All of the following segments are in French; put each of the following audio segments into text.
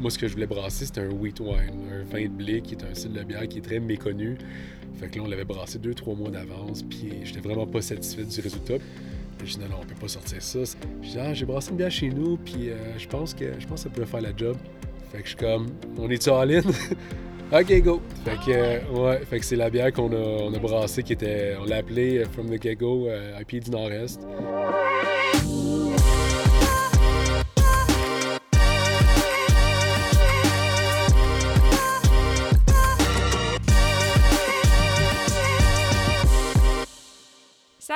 moi, ce que je voulais brasser, c'était un wheat wine, un vin de blé qui est un style de bière qui est très méconnu. Fait que là, on l'avait brassé deux, trois mois d'avance, puis j'étais vraiment pas satisfait du résultat. Puis je dis non, non, on peut pas sortir ça. Je dis ah, j'ai brassé une bière chez nous, puis euh, je pense que je pense que ça pourrait faire la job. Fait que je suis comme, on est-tu all-in? ok, go! Fait que, euh, ouais, fait que c'est la bière qu'on a, on a brassée qui était, on l'a appelée euh, From the à pied du Nord-Est.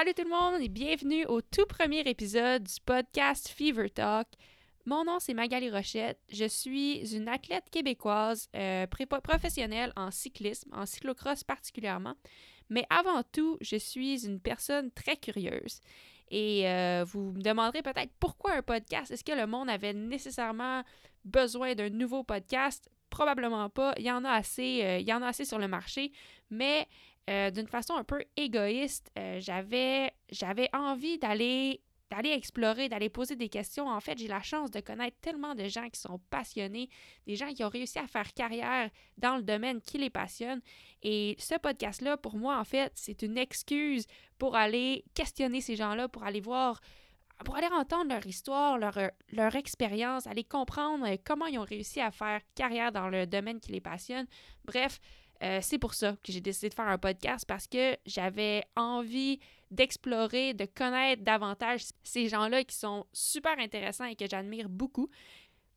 Salut tout le monde et bienvenue au tout premier épisode du podcast Fever Talk. Mon nom c'est Magali Rochette. Je suis une athlète québécoise euh, professionnelle en cyclisme, en cyclocross particulièrement. Mais avant tout, je suis une personne très curieuse. Et euh, vous me demanderez peut-être pourquoi un podcast? Est-ce que le monde avait nécessairement besoin d'un nouveau podcast? Probablement pas. Il y en a assez, euh, il y en a assez sur le marché. Mais euh, d'une façon un peu égoïste, euh, j'avais, j'avais envie d'aller d'aller explorer, d'aller poser des questions. En fait, j'ai la chance de connaître tellement de gens qui sont passionnés, des gens qui ont réussi à faire carrière dans le domaine qui les passionne. Et ce podcast-là, pour moi, en fait, c'est une excuse pour aller questionner ces gens-là, pour aller voir, pour aller entendre leur histoire, leur, leur expérience, aller comprendre comment ils ont réussi à faire carrière dans le domaine qui les passionne. Bref, euh, c'est pour ça que j'ai décidé de faire un podcast parce que j'avais envie d'explorer, de connaître davantage ces gens-là qui sont super intéressants et que j'admire beaucoup.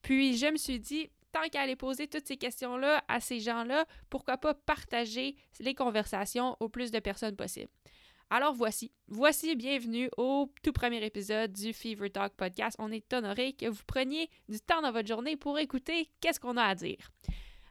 Puis je me suis dit, tant qu'à aller poser toutes ces questions-là à ces gens-là, pourquoi pas partager les conversations au plus de personnes possible. Alors voici, voici, bienvenue au tout premier épisode du Fever Talk podcast. On est honoré que vous preniez du temps dans votre journée pour écouter qu'est-ce qu'on a à dire.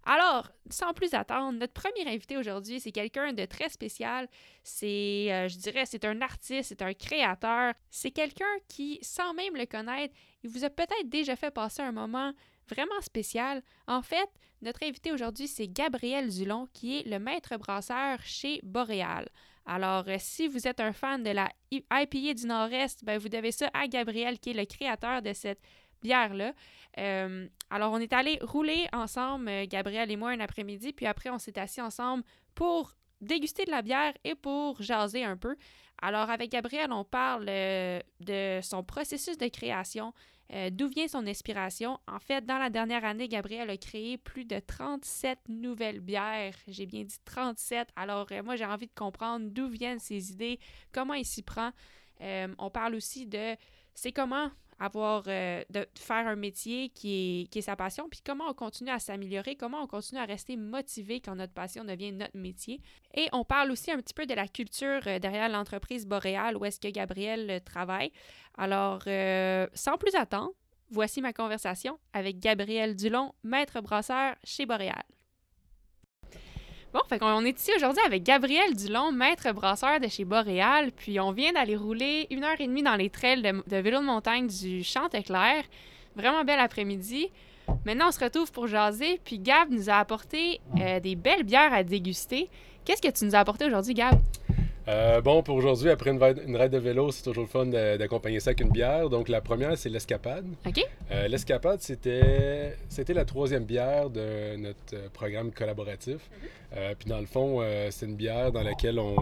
Alors, sans plus attendre, notre premier invité aujourd'hui, c'est quelqu'un de très spécial. C'est, euh, je dirais, c'est un artiste, c'est un créateur. C'est quelqu'un qui, sans même le connaître, il vous a peut-être déjà fait passer un moment vraiment spécial. En fait, notre invité aujourd'hui, c'est Gabriel Zulon, qui est le maître brasseur chez Boréal. Alors, euh, si vous êtes un fan de la IPA du Nord-Est, ben, vous devez ça à Gabriel, qui est le créateur de cette bière-là. Euh, alors, on est allé rouler ensemble, euh, Gabriel et moi, un après-midi, puis après, on s'est assis ensemble pour déguster de la bière et pour jaser un peu. Alors, avec Gabriel, on parle euh, de son processus de création, d'où vient son inspiration. En fait, dans la dernière année, Gabriel a créé plus de 37 nouvelles bières. J'ai bien dit 37. Alors, moi, j'ai envie de comprendre d'où viennent ses idées, comment il s'y prend. on parle aussi de c'est comment avoir euh, de faire un métier qui est, sa passion, puis comment on continue à s'améliorer, comment on continue à rester motivé quand notre passion devient notre métier. Et on parle aussi un petit peu de la culture euh, derrière l'entreprise Boréal où est-ce que Gabriel euh, travaille. Alors, sans plus attendre, voici ma conversation avec Gabriel Dulon, maître brasseur chez Boréal. Bon, fait qu'on est ici aujourd'hui avec Gabriel Dulon, maître brasseur de chez Boréal, puis on vient d'aller rouler une heure et demie dans les trails de, vélo de montagne du Chanteclair. Vraiment bel après-midi. Maintenant, on se retrouve pour jaser, puis Gab nous a apporté euh, des belles bières à déguster. Qu'est-ce que tu nous as apporté aujourd'hui, Gab? Euh, bon, pour aujourd'hui, après une, ride, de vélo, c'est toujours le fun d'accompagner ça avec une bière. Donc, la première, c'est l'escapade. OK. Euh, l'escapade, c'était, c'était la troisième bière de notre programme collaboratif. Mhm. Euh, puis, dans le fond, c'est une bière dans laquelle on,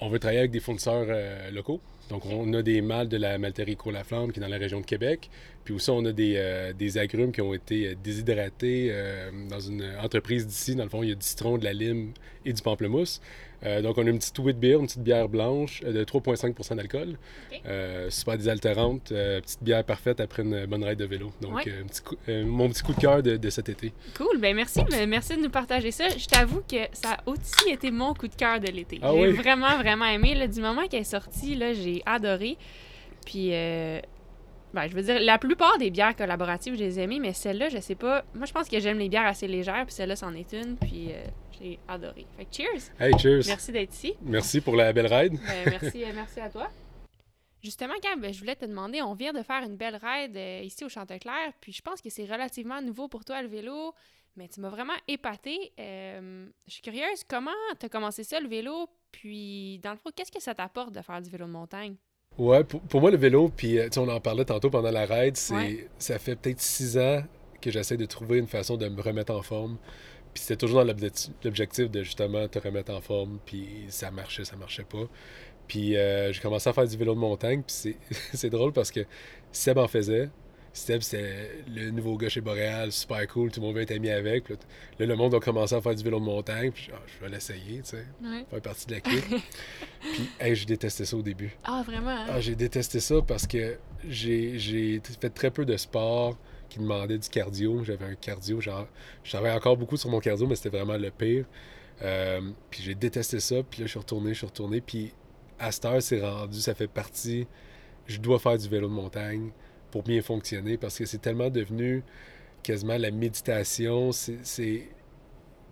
on veut travailler avec des fournisseurs locaux. Donc, on a des mâles de la malterie Cour-la-Flamme qui est dans la région de Québec. Puis aussi, on a des, des agrumes qui ont été déshydratés dans une entreprise d'ici. Dans le fond, il y a du citron, de la lime et du pamplemousse. Euh, donc, on a une petite wheat beer, une petite bière blanche euh, de 3,5% d'alcool. Euh, super désaltérante, petite bière parfaite après une bonne ride de vélo. Donc, mon petit coup de cœur de, cet été. Cool, ben merci, merci de nous partager ça. Je t'avoue que ça a aussi été mon coup de cœur de l'été. Ah j'ai vraiment, vraiment aimé. du moment qu'elle est sortie, j'ai adoré. Puis, ben, je veux dire, la plupart des bières collaboratives, je les ai aimées, mais celle-là, je sais pas. Moi, je pense que j'aime les bières assez légères, puis celle-là, c'en est une. Puis, j'ai adoré. Fait que cheers! Hey, cheers! Merci d'être ici. Merci pour la belle ride. Ben, merci, euh, merci à toi. Justement, Gab, je voulais te demander, on vient de faire une belle ride euh, ici au Chanteclair, puis je pense que c'est relativement nouveau pour toi le vélo, mais tu m'as vraiment épaté. Euh, je suis curieuse, comment tu as commencé ça le vélo, puis dans le fond, qu'est-ce que ça t'apporte de faire du vélo de montagne? Ouais, pour, moi le vélo, puis on en parlait tantôt pendant la ride, c'est ça fait peut-être six ans que j'essaie de trouver une façon de me remettre en forme. Puis c'était toujours dans l'objectif de justement te remettre en forme. Puis ça marchait, ça marchait pas. Puis euh, j'ai commencé à faire du vélo de montagne. Puis c'est- c'est drôle parce que Seb en faisait. Seb, c'est le nouveau gars chez Boréal, super cool, tout le monde veut être ami avec. Puis là, le monde a commencé à faire du vélo de montagne. Puis ah, je vais l'essayer, tu sais, Ouais. faire partie de la clique. puis, hey, je détestais ça au début. Ah, vraiment? hein? Ah, j'ai détesté ça parce que j'ai j'ai fait très peu de sport qui demandait du cardio. J'avais un cardio, genre, je travaillais encore beaucoup sur mon cardio, mais c'était vraiment le pire. Euh, puis j'ai détesté ça, puis là, je suis retourné, je suis retourné, puis à cette heure, c'est rendu, ça fait partie, je dois faire du vélo de montagne pour bien fonctionner parce que c'est tellement devenu quasiment la méditation, c'est...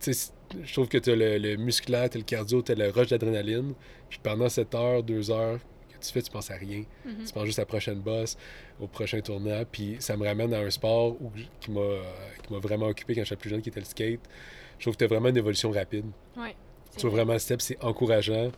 je trouve que tu as le, le musculaire, tu as le cardio, tu as le rush d'adrénaline, puis pendant cette heure, deux heures que tu fais, tu penses à rien. Mhm. Tu penses juste à la prochaine boss, au prochain tournoi. Puis ça me ramène à un sport où, qui m'a qui m'a vraiment occupé quand j'étais plus jeune, qui était le skate. Je trouve que tu as vraiment une évolution rapide. Ouais. Tu vois vraiment step, c'est encourageant.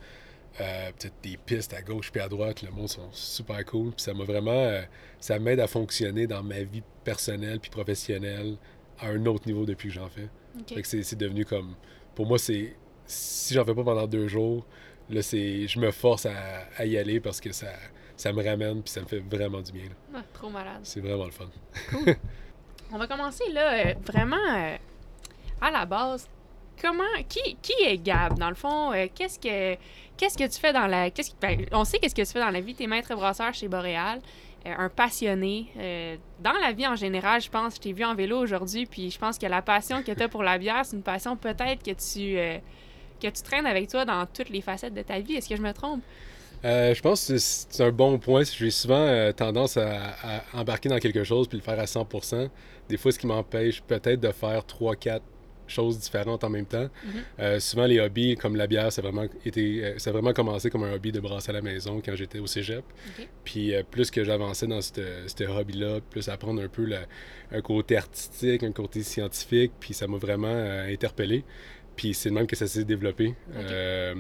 Euh, peut-être des pistes à gauche puis à droite, le monde sont super cool. Puis ça m'a vraiment. euh, ça m'aide à fonctionner dans ma vie personnelle puis professionnelle à un autre niveau depuis que j'en fais. Fait que c'est c'est devenu comme. Pour moi, c'est. Si j'en fais pas pendant deux jours, là, c'est. Je me force à, à y aller parce que ça, ça me ramène puis ça me fait vraiment du bien. là. Ah, trop malade. C'est vraiment le fun. On va commencer là, euh, vraiment à la base. Comment, qui, qui est Gab dans le fond? Euh, Qu'est-ce que, qu'est-ce que tu fais dans la, qu'est-ce que- ben, on sait qu'est-ce que tu fais dans la vie. T'es maître brasseur chez Boréal, euh, un passionné. euh, dans la vie en général, je pense, je t'ai vu en vélo aujourd'hui, puis je pense que la passion que tu as pour la bière, c'est une passion peut-être que tu, que tu traînes avec toi dans toutes les facettes de ta vie. Est-ce que je me trompe? Je pense que c'est un bon point. J'ai souvent tendance à, à embarquer dans quelque chose puis le faire à 100%. Des fois, ce qui m'empêche peut-être de faire 3-4 choses différentes en même temps. Mhm. Euh, souvent, les hobbies comme la bière, ça a vraiment, été, euh, ça a vraiment commencé comme un hobby de brasser à la maison quand j'étais au cégep. Puis euh, plus que j'avançais dans ce ce hobby-là, plus apprendre un peu le- un côté artistique, un côté scientifique, puis ça m'a vraiment euh, interpellé. Puis c'est de même que ça s'est développé. Euh,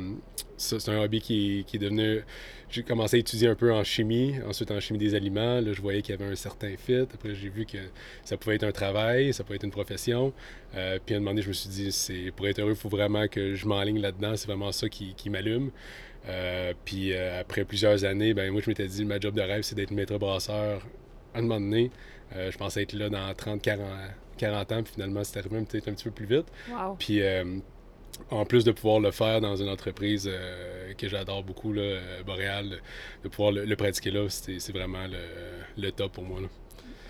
c'est un hobby qui, qui est devenu... J'ai commencé à étudier un peu en chimie, ensuite en chimie des aliments. Là, je voyais qu'il y avait un certain fit. Après, j'ai vu que ça pouvait être un travail, ça pouvait être une profession. Euh, puis à un moment donné, je me suis dit, c'est pour être heureux, il faut vraiment que je m'enligne là-dedans. C'est vraiment ça qui, qui m'allume. Euh, puis après plusieurs années, ben moi, je m'étais dit, ma job de rêve, c'est d'être maître brasseur à un moment donné. Je pensais être là dans 30, 40, 40 ans, puis finalement, c'est arrivé peut-être un petit peu plus vite. Wow. Puis euh, en plus de pouvoir le faire dans une entreprise euh, que j'adore beaucoup, là, euh, Boréal, de pouvoir le, le pratiquer là, c'est vraiment le, le top pour moi. là.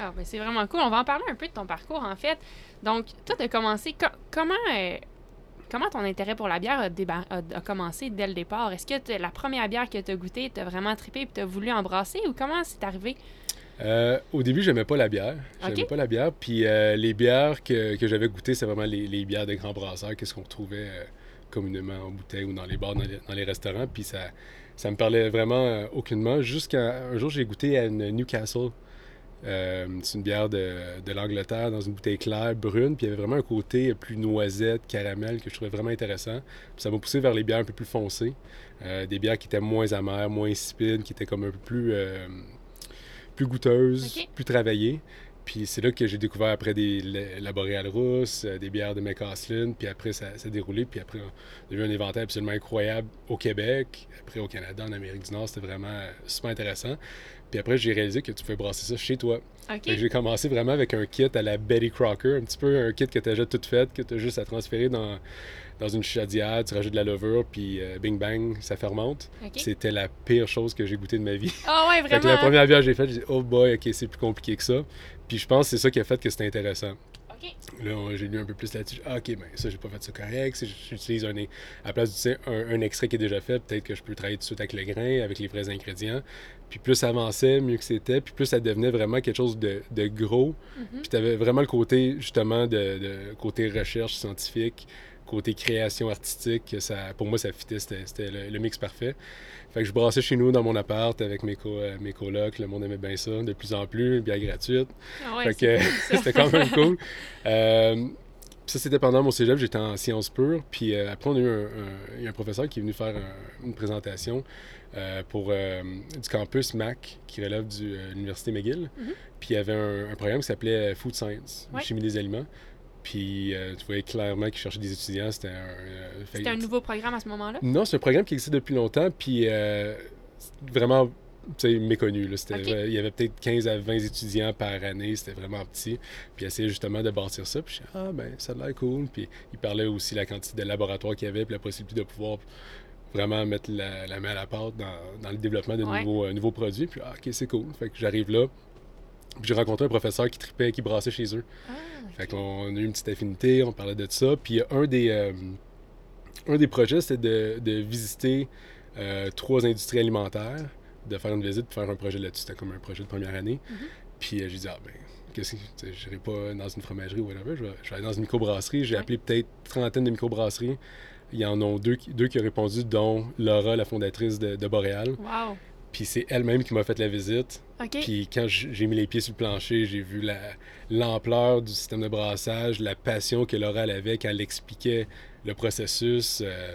Ah, ben c'est vraiment cool. On va en parler un peu de ton parcours, en fait. Donc, toi, tu as commencé. co- comment, euh, comment ton intérêt pour la bière a, déba- a- a commencé dès le départ? Est-ce que la première bière que tu as goûtée, tu as vraiment trippé et tu as voulu embrasser ou comment c'est arrivé? Euh, au début, j'aimais pas la bière. J'aimais pas la bière. Puis euh, les bières que, que j'avais goûtées, c'est vraiment les, les bières des grands brasseurs, qu'est-ce qu'on retrouvait euh, communément en bouteille ou dans les bars, dans les, dans les restaurants. Puis ça, ça me parlait vraiment aucunement. Jusqu'à un jour, j'ai goûté à une Newcastle. C'est une bière de, de l'Angleterre dans une bouteille claire, brune. Puis il y avait vraiment un côté plus noisette, caramel que je trouvais vraiment intéressant. Puis ça m'a poussé vers les bières un peu plus foncées. Des bières qui étaient moins amères, moins insipides, qui étaient comme un peu plus, plus goûteuses, plus travaillées. Puis c'est là que j'ai découvert après des, la, la Boréale rousse, euh, des bières de McCaslin, puis après ça s'est déroulé, puis après on a eu un inventaire absolument incroyable au Québec, après au Canada, en Amérique du Nord, c'était vraiment euh, super intéressant. Puis après j'ai réalisé que tu pouvais brasser ça chez toi. J'ai commencé vraiment avec un kit à la Betty Crocker, un petit peu un kit que tu as déjà tout fait, que tu as juste à transférer dans, dans une chaudière, tu rajoutes de la levure, puis euh, bing bang, ça fermente. C'était la pire chose que j'ai goûté de ma vie. Ah ouais, Fait vraiment. que la première bière que j'ai faite, j'ai dit, oh boy, ok, c'est plus compliqué que ça. Puis je pense que c'est ça qui a fait que c'était intéressant. OK. Là, j'ai lu un peu plus là-dessus. Ah, ok, ben ça, j'ai pas fait ça correct. J'utilise un, à la place d'utiliser un, un extrait qui est déjà fait, peut-être que je peux travailler tout de suite avec le grain, avec les vrais ingrédients. Puis plus ça avançait, mieux que c'était. Puis plus ça devenait vraiment quelque chose de, de gros. Mhm. Puis tu avais vraiment le côté, justement, de, de- côté recherche scientifique, côté création artistique. que Ça, pour moi, ça fitait, c'était le, le mix parfait. Fait que je brassais chez nous dans mon appart avec mes, co- euh, mes colocs. Le monde aimait bien ça, de plus en plus, bière gratuite. Ah ouais, Fait que c'était quand même cool. Euh, ça, c'était pendant mon cégep, j'étais en sciences pures. Puis euh, après, on a eu un, un- il y a un professeur qui est venu faire un- une présentation euh, pour euh, du campus MAC, qui relève de l'Université McGill. Mhm. Puis il y avait un, un programme qui s'appelait Food Science, Ouais. chimie des aliments. Puis euh, tu voyais clairement qu'il cherchait des étudiants. C'était un. euh, fait- un nouveau programme à ce moment-là? Non, c'est un programme qui existe depuis longtemps. Puis euh, vraiment méconnu. Là. Il y avait peut-être 15 à 20 étudiants par année. C'était vraiment petit. Puis il essayait justement de bâtir ça. Puis je ah ben, ça a l'air cool. Puis il parlait aussi de la quantité de laboratoires qu'il y avait, puis la possibilité de pouvoir vraiment mettre la, la main à la pâte dans, dans le développement de Ouais. nouveaux, euh, nouveaux produits. Puis ah, ok, c'est cool. Fait que j'arrive là. Puis j'ai rencontré un professeur qui tripait, qui brassait chez eux. Ah, Fait qu'on a eu une petite affinité, on parlait de ça. Puis un des, euh, un des projets, c'était de, de visiter euh, trois industries alimentaires, de faire une visite, de faire un projet là-dessus. C'était comme un projet de première année. Mhm. Puis euh, j'ai dit, ah ben, qu'est-ce que je n'irai pas dans une fromagerie ou whatever, je vais, je vais aller dans une microbrasserie. J'ai Ouais. appelé peut-être trentaine de microbrasseries. Il y en a deux, qui- deux qui ont répondu, dont Laura, la fondatrice de, de Boréal. Wow. Puis c'est elle-même qui m'a fait la visite. Puis quand j'ai mis les pieds sur le plancher, j'ai vu la- l'ampleur du système de brassage, la passion que Laura avait quand elle expliquait le processus. euh,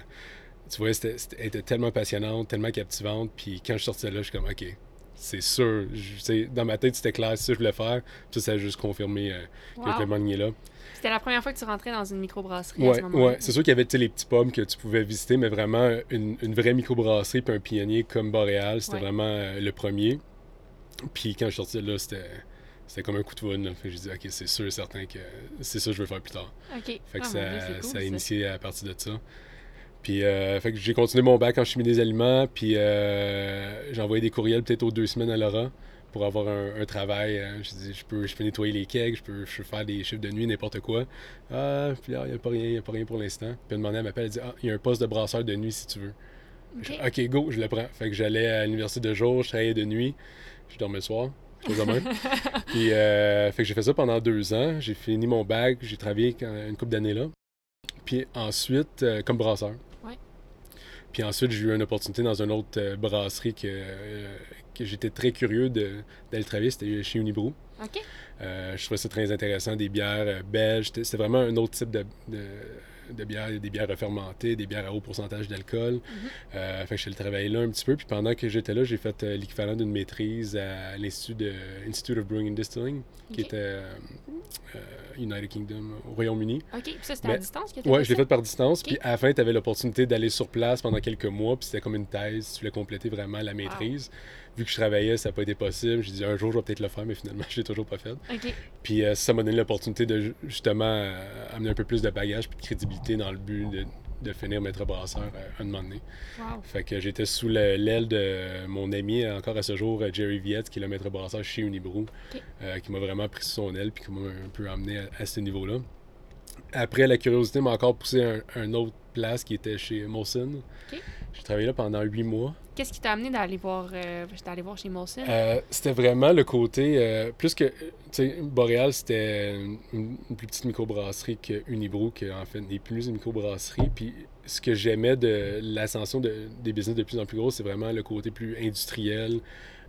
tu vois, c'était- elle était tellement passionnante, tellement captivante. Puis quand je sortais là, je suis comme, OK, c'est sûr. Je- dans ma tête, c'était clair, c'est ça que je voulais faire. Puis ça, ça a juste confirmé euh, que Wow. le moment là. C'était la première fois que tu rentrais dans une microbrasserie à Ouais, ce moment-là? ouais. C'est sûr qu'il y avait les petits pommes que tu pouvais visiter, mais vraiment une, une vraie microbrasserie puis un pionnier comme Boréal, c'était Ouais. vraiment euh, le premier. Puis quand je sortais de là, c'était, c'était comme un coup de foudre. Fait que j'ai dit, OK, c'est sûr et certain que c'est ça que je veux faire plus tard. OK. Fait que Ah, ça, Dieu, c'est cool, ça a ça. initié à partir de ça. Puis euh, fait que j'ai continué mon bac en chimie des aliments, puis euh, j'ai envoyé des courriels peut-être aux deux semaines à Laura pour avoir un, un travail. euh, je dis, je peux, je peux nettoyer les kegs, je peux, je peux faire des chiffres de nuit, n'importe quoi. Ah, puis là, il n'y a pas rien, il a pas rien pour l'instant. Puis elle demandait, elle m'appelle, elle dit, ah, il y a un poste de brasseur de nuit si tu veux. OK. Je dis, ok, go, je le prends. Fait que j'allais à l'université de jour, je travaillais de nuit, je dormais le soir. Puis, euh, fait que j'ai fait ça pendant deux ans. J'ai fini mon bac, j'ai travaillé une couple d'années là. Puis ensuite, euh, comme brasseur. Ouais. Puis ensuite, j'ai eu une opportunité dans une autre euh, brasserie que, euh, que j'étais très curieux d'aller travailler. C'était chez Unibrou. OK. Euh, je trouvais ça très intéressant, des bières euh, belges. C'était vraiment un autre type de, de, de bière, des bières refermentées, des bières à haut pourcentage d'alcool. Euh, fait que je suis travailler là un petit peu. Puis pendant que j'étais là, j'ai fait l'équivalent d'une maîtrise à l'Institut de Institute of Brewing and Distilling, qui était United Kingdom, au Royaume-Uni. OK. Puis ça, c'était à distance que tu Ouais, je l'ai fait par distance. Puis à la fin, tu avais l'opportunité d'aller sur place pendant quelques mois. Puis c'était comme une thèse. Tu voulais compléter vraiment la maîtrise. Vu que je travaillais, ça n'a pas été possible. J'ai dit un jour, je vais peut-être le faire, mais finalement, je l'ai toujours pas fait. Puis euh, ça m'a donné l'opportunité de ju- justement euh, amener un peu plus de bagage puis de crédibilité dans le but de, de finir maître brasseur à un moment donné. Wow. Fait que j'étais sous le- l'aile de mon ami encore à ce jour, euh, Jerry Viette, qui est le maître brasseur chez Unibrou, euh, qui m'a vraiment pris sous son aile puis qui m'a un peu amené à, à ce niveau-là. Après, la curiosité m'a encore poussé à un, un autre place qui était chez Molson. J'ai travaillé là pendant huit mois. Qu'est-ce qui t'a amené d'aller voir, euh, d'aller voir chez Molson? Euh, c'était vraiment le côté, euh, plus que, tu sais, Boréal, c'était une, plus petite microbrasserie que Unibrou, qui en fait n'est plus une microbrasserie. Puis ce que j'aimais de l'ascension de- des business de plus en plus gros, c'est vraiment le côté plus industriel,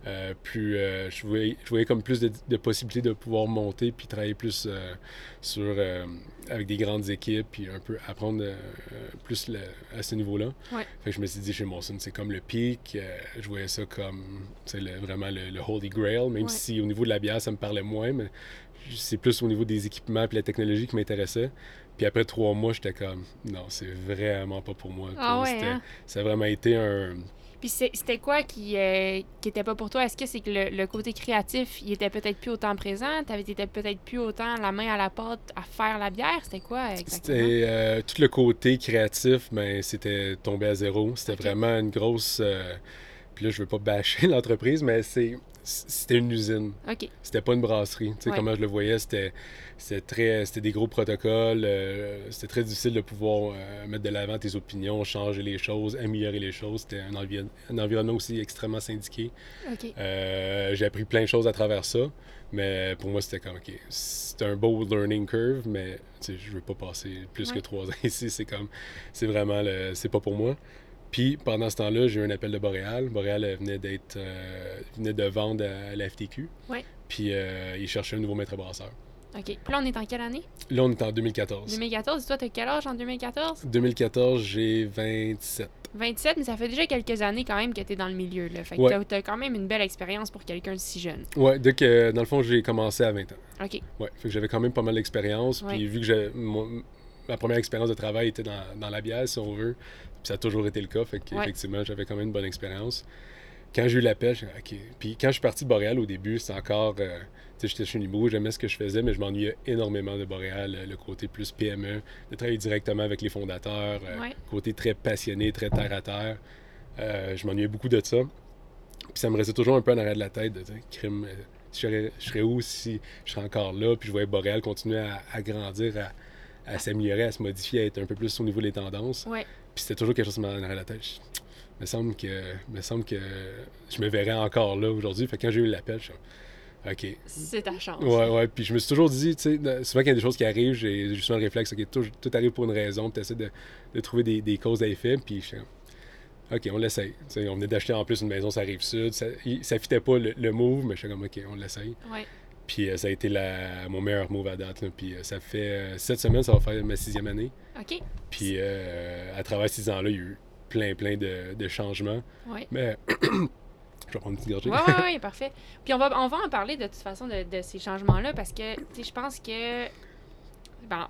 euh, plus, euh, je, voyais, je voyais comme plus de, de possibilités de pouvoir monter puis travailler plus euh, sur, avec des grandes équipes puis un peu apprendre plus le- à ce niveau-là. Ouais. Fait que je me suis dit chez Molson, c'est comme le pic. je voyais ça comme c'est le- vraiment le, le Holy Grail, même Ouais. si au niveau de la bière, ça me parlait moins, mais c'est plus au niveau des équipements et la technologie qui m'intéressait. Puis après trois mois, j'étais comme non, c'est vraiment pas pour moi. Ah ouais, hein? Ça a vraiment été un. Puis c'était quoi qui, euh, qui était pas pour toi? Est-ce que c'est que le, le côté créatif, il était peut-être plus autant présent? T'avais t'étais peut-être plus autant la main à la pâte à faire la bière? C'était quoi exactement? C'était euh, tout le côté créatif, mais c'était tombé à zéro. C'était vraiment une grosse. euh, Puis là, je veux pas bâcher l'entreprise, mais c'est c'était une usine. OK. C'était pas une brasserie. Tu sais, Ouais. comment je le voyais, c'était c'était très c'était des gros protocoles. euh, c'était très difficile de pouvoir euh, mettre de l'avant tes opinions, changer les choses, améliorer les choses. C'était un, envi- un environnement aussi extrêmement syndiqué. Euh, j'ai appris plein de choses à travers ça, mais pour moi, c'était comme, OK, c'est un beau learning curve, mais je veux pas passer plus Ouais. que trois ans ici. C'est comme, c'est vraiment, le, c'est pas pour moi. Puis pendant ce temps-là, j'ai eu un appel de Boréal. Boréal euh, venait d'être, euh, venait de vendre à la FTQ. Ouais. Puis euh, il cherchait un nouveau maître brasseur. OK. Puis là, on est en quelle année? Là, on est en 2014. 2014. Et toi, t'as quel âge en 2014? 2014, j'ai 27. 27, mais ça fait déjà quelques années quand même que t'es dans le milieu, là. Fait que Ouais. t'as- quand même une belle expérience pour quelqu'un de si jeune. Ouais, dès que, dans le fond, j'ai commencé à 20 ans. OK. Ouais, fait que j'avais quand même pas mal d'expérience. Ouais. Puis vu que j'ai- ma première expérience de travail était dans, dans la bière, si on veut, ça a toujours été le cas. Fait Ouais. qu'effectivement, j'avais quand même une bonne expérience. Quand j'ai eu l'appel, j'ai OK. Puis quand je suis parti de Boréal au début, c'était encore. euh, tu sais, j'étais chez Unibo, j'aimais ce que je faisais, mais je m'ennuyais énormément de Boréal, euh, le côté plus PME, de travailler directement avec les fondateurs, euh, Ouais. côté très passionné, très terre à terre. Euh, je m'ennuyais beaucoup de ça. Puis ça me restait toujours un peu en arrière de la tête de dire, crime, euh, je serais, je serais où si je serais encore là, puis je voyais Boréal continuer à, à grandir, à, à s'améliorer, à se modifier, à être un peu plus au niveau des tendances. Ouais. Puis c'était toujours quelque chose qui m'en de la tête. Je- me semble que me semble que je me verrais encore là aujourd'hui. Fait que quand j'ai eu l'appel, je suis OK. C'est ta chance. Ouais, ouais. Puis je me suis toujours dit, tu sais, souvent quand il y a des choses qui arrivent, j'ai souvent le réflexe, OK, tout, tout arrive pour une raison, puis tu essaies de, de trouver des, des causes à effet, puis je OK, on l'essaye. On venait d'acheter en plus une maison, ça arrive sud. Ça, il- ça fitait pas le, le move, mais je suis comme, OK, on l'essaye. Ouais. Puis euh, ça a été la, mon meilleur move à date. là. Puis euh, ça fait euh, cette semaine, ça va faire ma sixième année. OK. Puis euh, à travers six ans-là, il y a eu plein, plein de, de changements. Ouais. Mais je vais prendre une petite gorgée. Ouais, ouais, parfait. Puis on va, on va en parler de toute façon de, de ces changements-là parce que, tu sais, je pense que. Bon,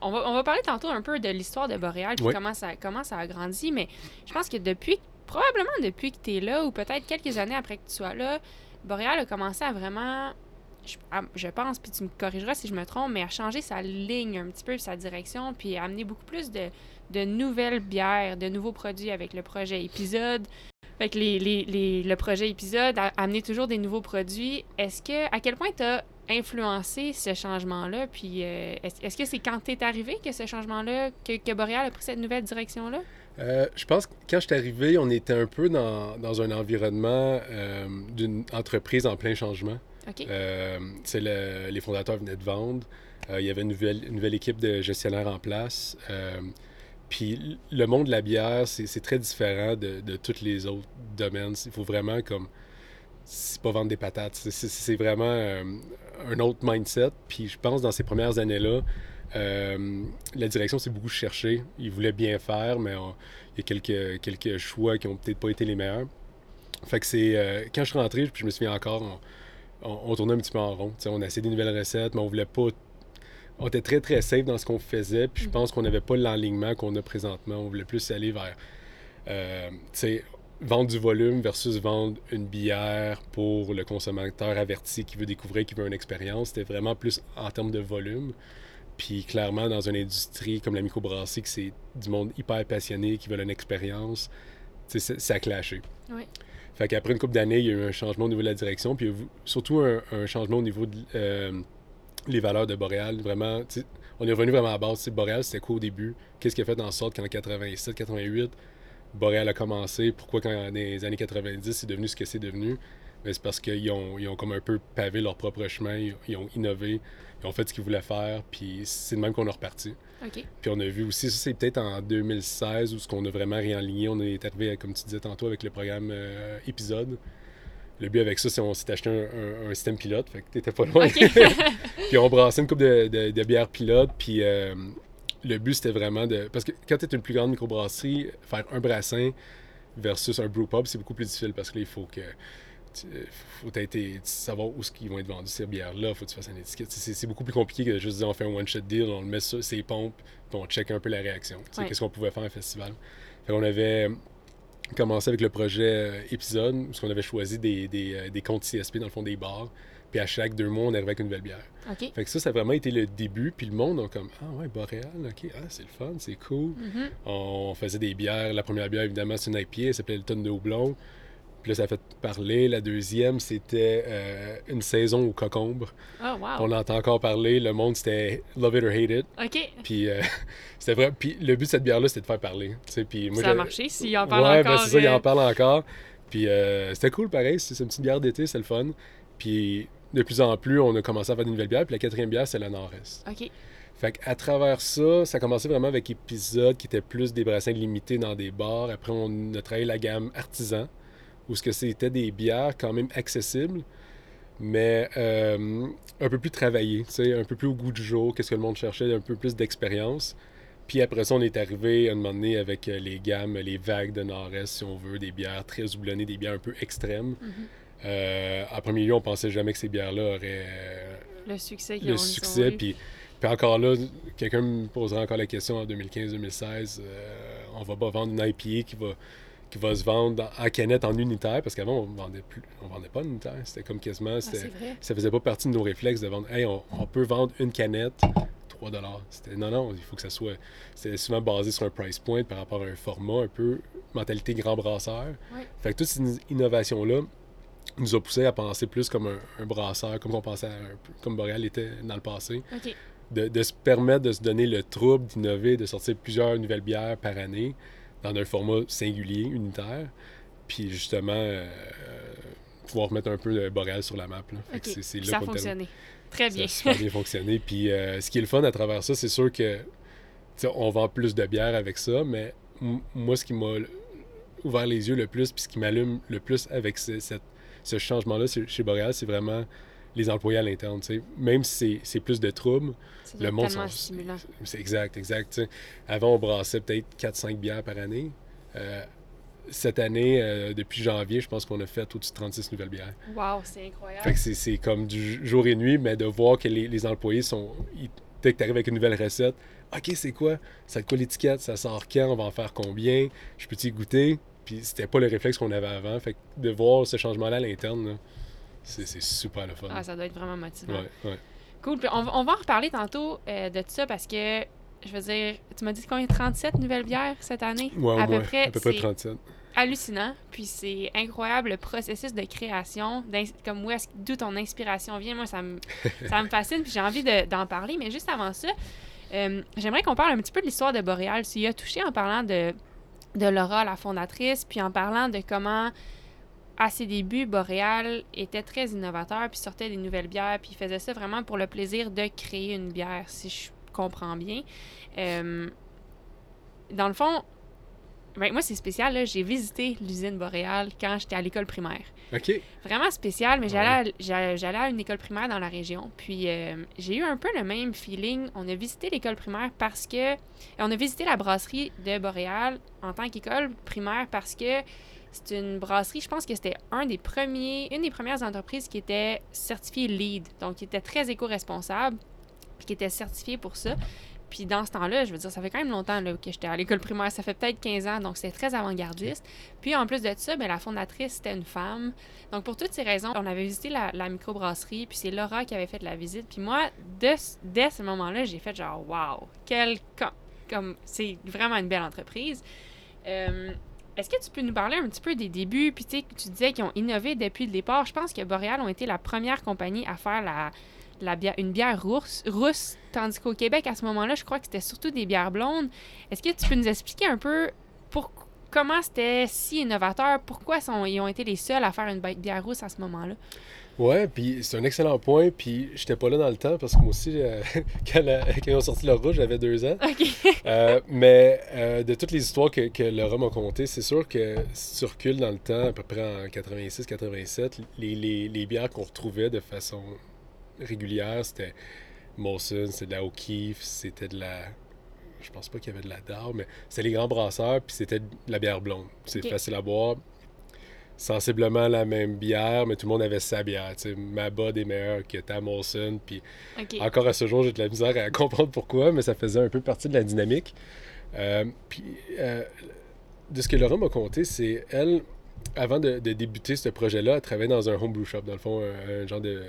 on va, on va parler tantôt un peu de l'histoire de Boréal puis comment, ça, comment ça a grandi, mais je pense que depuis, probablement depuis que tu es là ou peut-être quelques années après que tu sois là, Boréal a commencé à vraiment. Je, à- je pense, puis tu me corrigeras si je me trompe, mais à changer sa ligne un petit peu, sa direction, puis à amener beaucoup plus de, de nouvelles bières, de nouveaux produits avec le projet épisode. Fait que les, les, les- le projet épisode a amené toujours des nouveaux produits. Est-ce que, à quel point tu as influencé ce changement-là? Puis euh, est-ce que c'est quand tu es arrivé que ce changement-là, que, que a pris cette nouvelle direction-là? Euh, je pense que quand je suis arrivé, on était un peu dans, dans un environnement euh, d'une entreprise en plein changement. OK. Euh, le- les fondateurs venaient de vendre. Euh, il y avait une nouvelle, une nouvelle équipe de gestionnaires en place. Euh, puis le monde de la bière, c'est très différent de, de tous les autres domaines. Il faut vraiment comme. C'est pas vendre des patates. C'est- vraiment un autre mindset. Puis je pense dans ces premières années-là, la direction s'est beaucoup cherchée. Ils voulaient bien faire, mais il y a quelques, quelques choix qui ont peut-être pas été les meilleurs. Fait que c'est. quand je suis rentré, puis je me souviens encore, on, on, on tournait un petit peu en rond. T'sais, on a essayé des nouvelles recettes, mais on voulait pas. On était très très safe dans ce qu'on faisait, puis je Mhm. pense qu'on n'avait pas l'alignement qu'on a présentement. On voulait plus aller vers. euh, vendre du volume versus vendre une bière pour le consommateur averti qui veut découvrir, qui veut une expérience. C'était vraiment plus en termes de volume. Puis clairement, dans une industrie comme la microbrasserie, que c'est du monde hyper passionné, qui veut une expérience, ça a clashé. Oui. Fait qu'après une couple d'années, il y a eu un changement au niveau de la direction, puis surtout un, changement au niveau des valeurs de Boréal. Vraiment, on est revenu vraiment à base. Tu sais, Boréal, c'était quoi au début? Qu'est-ce qui a fait en sorte qu'en 87, 88, Boréal a commencé? Pourquoi quand dans les années 90, c'est devenu ce que c'est devenu? Mais c'est parce qu'ils ont, ils ont comme un peu pavé leur propre chemin, ils, ils ont innové, ils ont fait ce qu'ils voulaient faire, puis c'est de même qu'on est reparti. Puis on a vu aussi, ça c'est peut-être en 2016 où ce qu'on a vraiment réaligné, on est arrivé, comme tu disais tantôt, avec le programme euh, épisode. Le but avec ça, c'est qu'on s'est acheté un, un- un système pilote, fait que t'étais pas loin. Puis on brassait une coupe de, de, de bières pilote, puis euh, le but c'était vraiment de... Parce que quand t'es une plus grande microbrasserie, faire un brassin versus un brew pub, c'est beaucoup plus difficile parce que là, il faut que... tu- faut savoir où ce qu'ils vont être vendus ces bières-là, faut que tu fasses une étiquette. C'est beaucoup plus compliqué que de juste dire on fait un one-shot deal, on le met sur ses pompes, puis on check un peu la réaction. Ouais. Qu'est-ce qu'on pouvait faire à un festival. Fait qu'on avait commencé avec le projet euh, épisode, où on avait choisi des, des, euh, des comptes CSP dans le fond des bars, puis à chaque deux mois, on arrivait avec une nouvelle bière. Fait que ça, ça a vraiment été le début, puis le monde a comme Ah ouais, Boréal, ok, ah, c'est le fun, c'est cool. Mhm. On faisait des bières. La première bière, évidemment, c'est une IPA. Elle s'appelait le tonne de houblon. Puis là, ça a fait parler. La deuxième, c'était euh, une saison au cocombre. Oh, wow. On entend encore parler. Le monde, c'était love it or hate it. OK. Puis euh, c'était vrai. Puis le but de cette bière-là, c'était de faire parler. Puis moi, ça a marché s'il en parle ouais, encore. ben c'est ça, il euh, en parle encore. Puis euh, c'était cool, pareil. C'est une petite bière d'été, c'est le fun. Puis de plus en plus, on a commencé à faire des nouvelles bières. Puis la quatrième bière, c'est la Nord-Est. OK. Fait qu'à travers ça, ça a commencé vraiment avec épisodes qui étaient plus des brassins limités dans des bars. Après, on a travaillé la gamme artisan, où ce que c'était des bières quand même accessibles, mais euh, un peu plus travaillé, tu sais, un peu plus au goût du jour, qu'est-ce que le monde cherchait, un peu plus d'expérience. Puis après ça, on est arrivé à un moment donné avec euh, les gammes, les vagues de nord-est, si on veut, des bières très houblonnées, des bières un peu extrêmes. Euh, en premier lieu, on pensait jamais que ces bières-là auraient Le succès qu'ils le succès. Puis, puis encore là, quelqu'un me posera encore la question en 2015-2016, euh, on va pas vendre une IPA qui va, qui va se vendre en canette en unitaire, parce qu'avant, on vendait plus, on vendait pas en unitaire. C'était comme quasiment, Ah, c'était, vrai. ça faisait pas partie de nos réflexes de vendre, hey, on, on peut vendre une canette. 3 C'était non, non, il faut que ça soit. C'était souvent basé sur un price point par rapport à un format un peu mentalité grand brasseur. Ouais. Fait que toutes ces innovations-là nous a poussé à penser plus comme un, un brasseur, comme on pensait à un peu- comme Boréal était dans le passé. De, de se permettre de se donner le trouble d'innover, de sortir plusieurs nouvelles bières par année dans un format singulier, unitaire. Puis justement, euh, pouvoir mettre un peu de Boréal sur la map. Là. Fait que OK. c'est- c'est Puis là ça a fonctionné. Très Ça bien. a super bien fonctionné. Puis euh, ce qui est le fun à travers ça, c'est sûr que on vend plus de bière avec ça, mais moi, ce qui m'a ouvert les yeux le plus, puis ce qui m'allume le plus avec ce, cette- ce changement-là chez chez Boréal, c'est vraiment les employés à l'interne. Même si c'est- plus de troubles, le monde c'est exact, exact. Avant, on brassait peut-être 4-5 bières par année. Euh, cette année, euh, depuis janvier, je pense qu'on a fait au-dessus de 36 nouvelles bières. Wow, c'est incroyable. C'est- comme du jour et nuit, mais de voir que les, les employés sont. ils- dès que tu arrives avec une nouvelle recette, OK, c'est quoi? Ça te quoi l'étiquette? Ça sort quand? On va en faire combien? Je peux-tu y goûter Puis c'était pas le réflexe qu'on avait avant. Fait que de voir ce changement-là à l'interne, c'est super le fun. Ah, ça doit être vraiment motivant. ouais, ouais. Cool. Puis on, va- on va en reparler tantôt euh, de ça parce que, je veux dire, tu m'as dit combien? 37 nouvelles bières cette année? Ouais, à, peu près, à peu près c'est 37. hallucinant. Puis c'est incroyable le processus de création, comme où est-ce- d'où ton inspiration vient. Moi, ça me, ça me fascine. Puis j'ai envie de- d'en parler. Mais juste avant ça, euh, j'aimerais qu'on parle un petit peu de l'histoire de Boréal. Tu y as touché en parlant de, de Laura, la fondatrice, puis en parlant de comment, à ses débuts, Boréal était très innovateur, puis sortait des nouvelles bières, puis faisait ça vraiment pour le plaisir de créer une bière, si je comprends bien. Euh, dans le fond, ben, moi, c'est spécial. là. J'ai visité l'usine Boréal quand j'étais à l'école primaire. OK. Vraiment spécial, mais j'allais à, j'a- j'allais à une école primaire dans la région. Puis euh, j'ai eu un peu le même feeling. On a visité l'école primaire parce que. On a visité la brasserie de Boréal en tant qu'école primaire parce que c'est une brasserie, je pense que c'était un des premiers, une des premières entreprises qui était certifiée LEED, donc qui était très éco-responsable, puis qui était certifiée pour ça. Puis dans ce temps-là, je veux dire, ça fait quand même longtemps là, que j'étais à l'école primaire, ça fait peut-être 15 ans, donc c'était très avant-gardiste. Puis en plus de ça, ben, la fondatrice, c'était une femme. Donc pour toutes ces raisons, on avait visité la, la microbrasserie, puis c'est Laura qui avait fait la visite. Puis moi, dès ce moment-là, j'ai fait genre, wow, quel. com- Comme, c'est vraiment une belle entreprise. Euh, est-ce que tu peux nous parler un petit peu des débuts? Puis tu sais, tu disais qu'ils ont innové depuis le départ. Je pense que Boréal ont été la première compagnie à faire la, bière, une bière rousse, tandis qu'au Québec, à ce moment-là, je crois que c'était surtout des bières blondes. Est-ce que tu peux nous expliquer un peu pour, comment c'était si innovateur? Pourquoi ils ont été les seuls à faire une bi- bière rousse à ce moment-là? Ouais, puis c'est un excellent point. Puis j'étais pas là dans le temps parce que moi aussi, euh, quand, la- quand ils ont sorti le rouge, j'avais deux ans. Euh, mais euh, de toutes les histoires que, que Laura m'a contées, c'est sûr que si tu recules dans le temps, à peu près en 86-87, les, les, les bières qu'on retrouvait de façon régulière, c'était Molson, c'était de la O'Keeffe, c'était de la. Je pense pas qu'il y avait de la Dow, mais c'était les grands brasseurs, puis c'était de la bière blonde. C'est facile à boire. Sensiblement la même bière, mais tout le monde avait sa bière. tu sais. Ma Bud est meilleure que ta Molson, puis encore à ce jour, j'ai de la misère à comprendre pourquoi, mais ça faisait un peu partie de la dynamique. Euh, puis, euh, de ce que Laura m'a conté, c'est elle, avant de, de débuter ce projet-là, elle travaillait dans un homebrew shop, dans le fond, un, un genre de,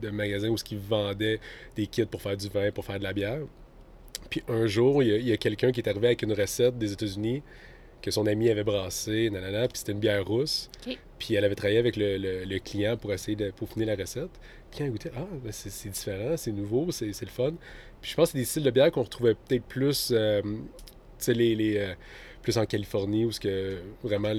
de magasin où ils vendaient des kits pour faire du vin, pour faire de la bière. Puis un jour, il y a, il y a quelqu'un qui est arrivé avec une recette des États-Unis que son ami avait brassée, nanana, puis c'était une bière rousse. Puis elle avait travaillé avec le, le- le client pour essayer de peaufiner la recette. Puis quand elle goûtait, ah, ben c'est différent, c'est nouveau, c'est le fun. Puis je pense que c'est des styles de bière qu'on retrouvait peut-être plus, euh, tu sais, les, les, euh, plus en Californie, où ce que vraiment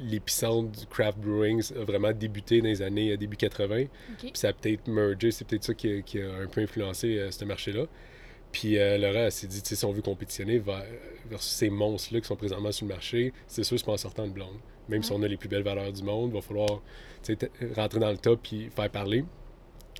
l'épicentre du craft brewing a vraiment débuté dans les années euh, début 80. OK. Puis ça a peut-être mergé, c'est peut-être ça qui a, qui a un peu influencé euh, ce marché-là. Puis euh, Laura elle s'est dit, si on veut compétitionner vers- versus ces monstres-là qui sont présentement sur le marché, c'est sûr, c'est pas en sortant de blonde. Même si on a les plus belles valeurs du monde, il va falloir rentrer dans le top puis faire parler.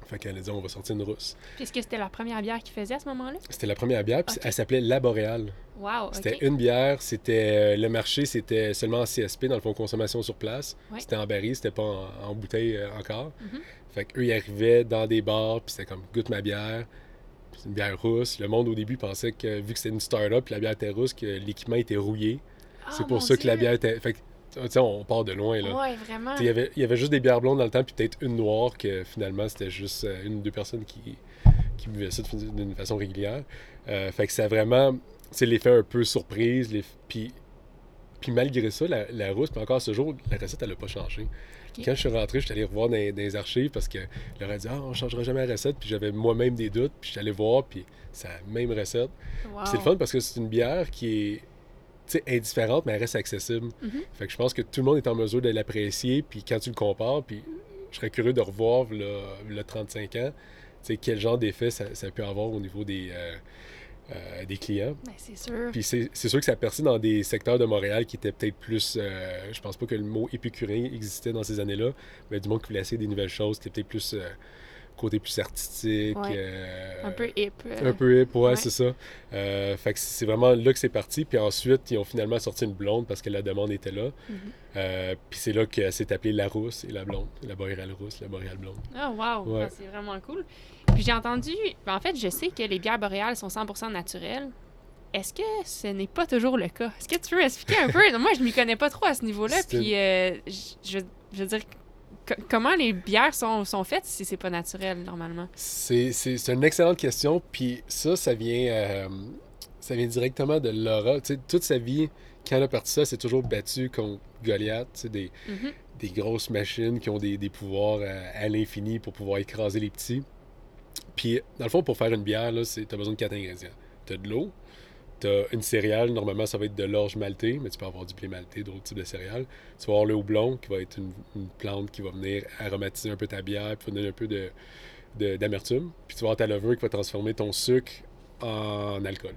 Fait qu'elle a dit, on va sortir une rousse. Puis est-ce que c'était la première bière qu'ils faisaient à ce moment-là? C'était la première bière, puis elle s'appelait La Boréale. Wow. C'était une bière, c'était euh, le marché, c'était seulement en CSP, dans le fond, consommation sur place. Ouais. C'était en baril, c'était pas en, en bouteille euh, encore. Mhm. Fait qu'eux, ils arrivaient dans des bars, puis c'était comme goûte ma bière. C'est une bière rousse. Le monde au début pensait que vu que c'était une start-up, la bière était rousse, que l'équipement était rouillé. Ah, c'est pour ça que la bière était. Fait que, tu sais, on part de loin, là. Ouais, vraiment. Il y, avait, il y avait juste des bières blondes dans le temps, puis peut-être une noire, que finalement, c'était juste euh, une ou deux personnes qui, qui buvaient ça d'une façon régulière. Euh, fait que c'est vraiment, c'est l'effet un peu surprise. les- Puis, puis malgré ça, la, la rousse, puis encore ce jour, la recette, elle n'a pas changé. Quand je suis rentré, je suis allé revoir dans, dans les archives parce que leur a dit Ah, on ne changera jamais la recette. Puis j'avais moi-même des doutes, puis je suis allé voir, puis c'est la même recette. Wow. C'est le fun parce que c'est une bière qui est indifférente, mais elle reste accessible. Mhm. Fait que je pense que tout le monde est en mesure de l'apprécier. Puis quand tu le compares, puis je serais curieux de revoir le, le 35 ans, quel genre d'effet ça, ça peut avoir au niveau des, euh, euh, des clients. Ben, c'est sûr. Puis c'est c'est sûr que ça percé dans des secteurs de Montréal qui étaient peut-être plus. euh, je pense pas que le mot épicurien existait dans ces années-là, mais du monde qui voulait essayer des nouvelles choses, qui était peut-être plus. euh, côté plus artistique. Ouais. euh, un peu hip. euh, un peu hip, ouais, ouais. c'est ça. Euh, fait que c'est vraiment là que c'est parti. Puis ensuite, ils ont finalement sorti une blonde parce que la demande était là. Mhm. Puis c'est là que s'est appelée la rousse et la blonde. La boréale rousse, la boréale blonde. Ah, wow! Ouais. Ah, c'est vraiment cool. Puis j'ai entendu... ben, en fait, je sais que les bières boréales sont 100% naturelles. Est-ce que ce n'est pas toujours le cas? Est-ce que tu peux expliquer un peu? Moi, je m'y connais pas trop à ce niveau-là. C'est Puis, je, je- veux dire, comment les bières sont, sont faites si c'est pas naturel, normalement? C'est, une excellente question. Puis ça, ça vient, euh, ça vient directement de Laura. Toute sa vie, quand elle a parti ça, c'est toujours battu contre Goliath. Mhm. des grosses machines qui ont des, des pouvoirs euh, à l'infini pour pouvoir écraser les petits. Puis, dans le fond, pour faire une bière, tu as besoin de quatre ingrédients. Tu as de l'eau, tu as une céréale, normalement, ça va être de l'orge maltée, mais tu peux avoir du blé maltais, d'autres types de céréales. Tu vas avoir le houblon, qui va être une, une plante qui va venir aromatiser un peu ta bière, puis donner un peu de, de- d'amertume. Puis tu vas avoir ta levure qui va transformer ton sucre en alcool.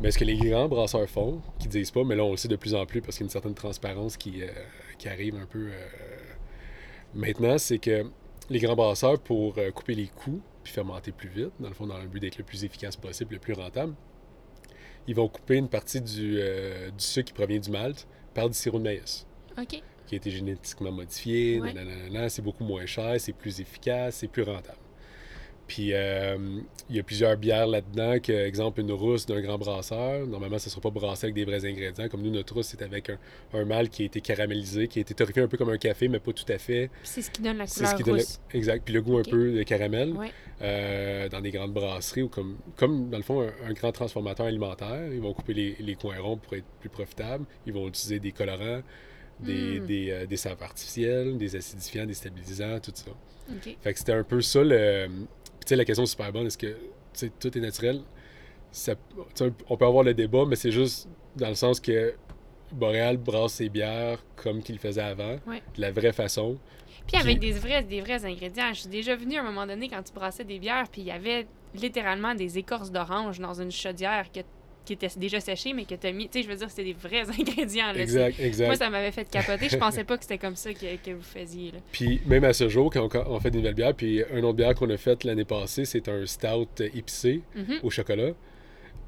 Mais ce que les grands brasseurs font, qui disent pas, mais là on le sait de plus en plus parce qu'il y a une certaine transparence qui, euh, qui arrive un peu euh, maintenant, c'est que les grands brasseurs, pour euh, couper les coûts puis fermenter plus vite, dans le fond, dans le but d'être le plus efficace possible, le plus rentable, ils vont couper une partie du, euh, du sucre qui provient du malt par du sirop de maïs OK. qui a été génétiquement modifié, Ouais. c'est beaucoup moins cher, c'est plus efficace, c'est plus rentable. Puis euh, il y a plusieurs bières là-dedans, que, exemple, une rousse d'un grand brasseur. Normalement, ça ne sera pas brassé avec des vrais ingrédients. Comme nous, notre rousse, c'est avec un, un malt qui a été caramélisé, qui a été torréfié un peu comme un café, mais pas tout à fait. C'est ce qui donne la C'est couleur ce qui donne. Exact. Puis le goût un peu de caramel. Ouais. Euh, dans des grandes brasseries ou comme, comme dans le fond, un, un grand transformateur alimentaire. Ils vont couper les, les coins ronds pour être plus profitables. Ils vont utiliser des colorants, des, Mm. des, euh, des saveurs artificielles, des acidifiants, des stabilisants, tout ça. OK. Fait que c'était un peu ça le. Puis, tu sais, la question est super bonne. Est-ce que tout est naturel? Ça- on peut avoir le débat, mais c'est juste dans le sens que Boréal brasse ses bières comme qu'il le faisait avant, Ouais. de la vraie façon. Puis avec Puis- des vrais, des vrais ingrédients. Je suis déjà venue à un moment donné quand tu brassais des bières, puis il y avait littéralement des écorces d'orange dans une chaudière que- qui était déjà séchée, mais que tu as mis. Tu sais, je veux dire, c'était des vrais ingrédients. Là, Exact, exact. Moi, ça m'avait fait capoter. Je pensais pas que c'était comme ça que, que vous faisiez. Là. Puis même à ce jour, quand on, on fait des nouvelles bières, puis un autre bière qu'on a faite l'année passée, c'est un stout épicé Mhm. au chocolat.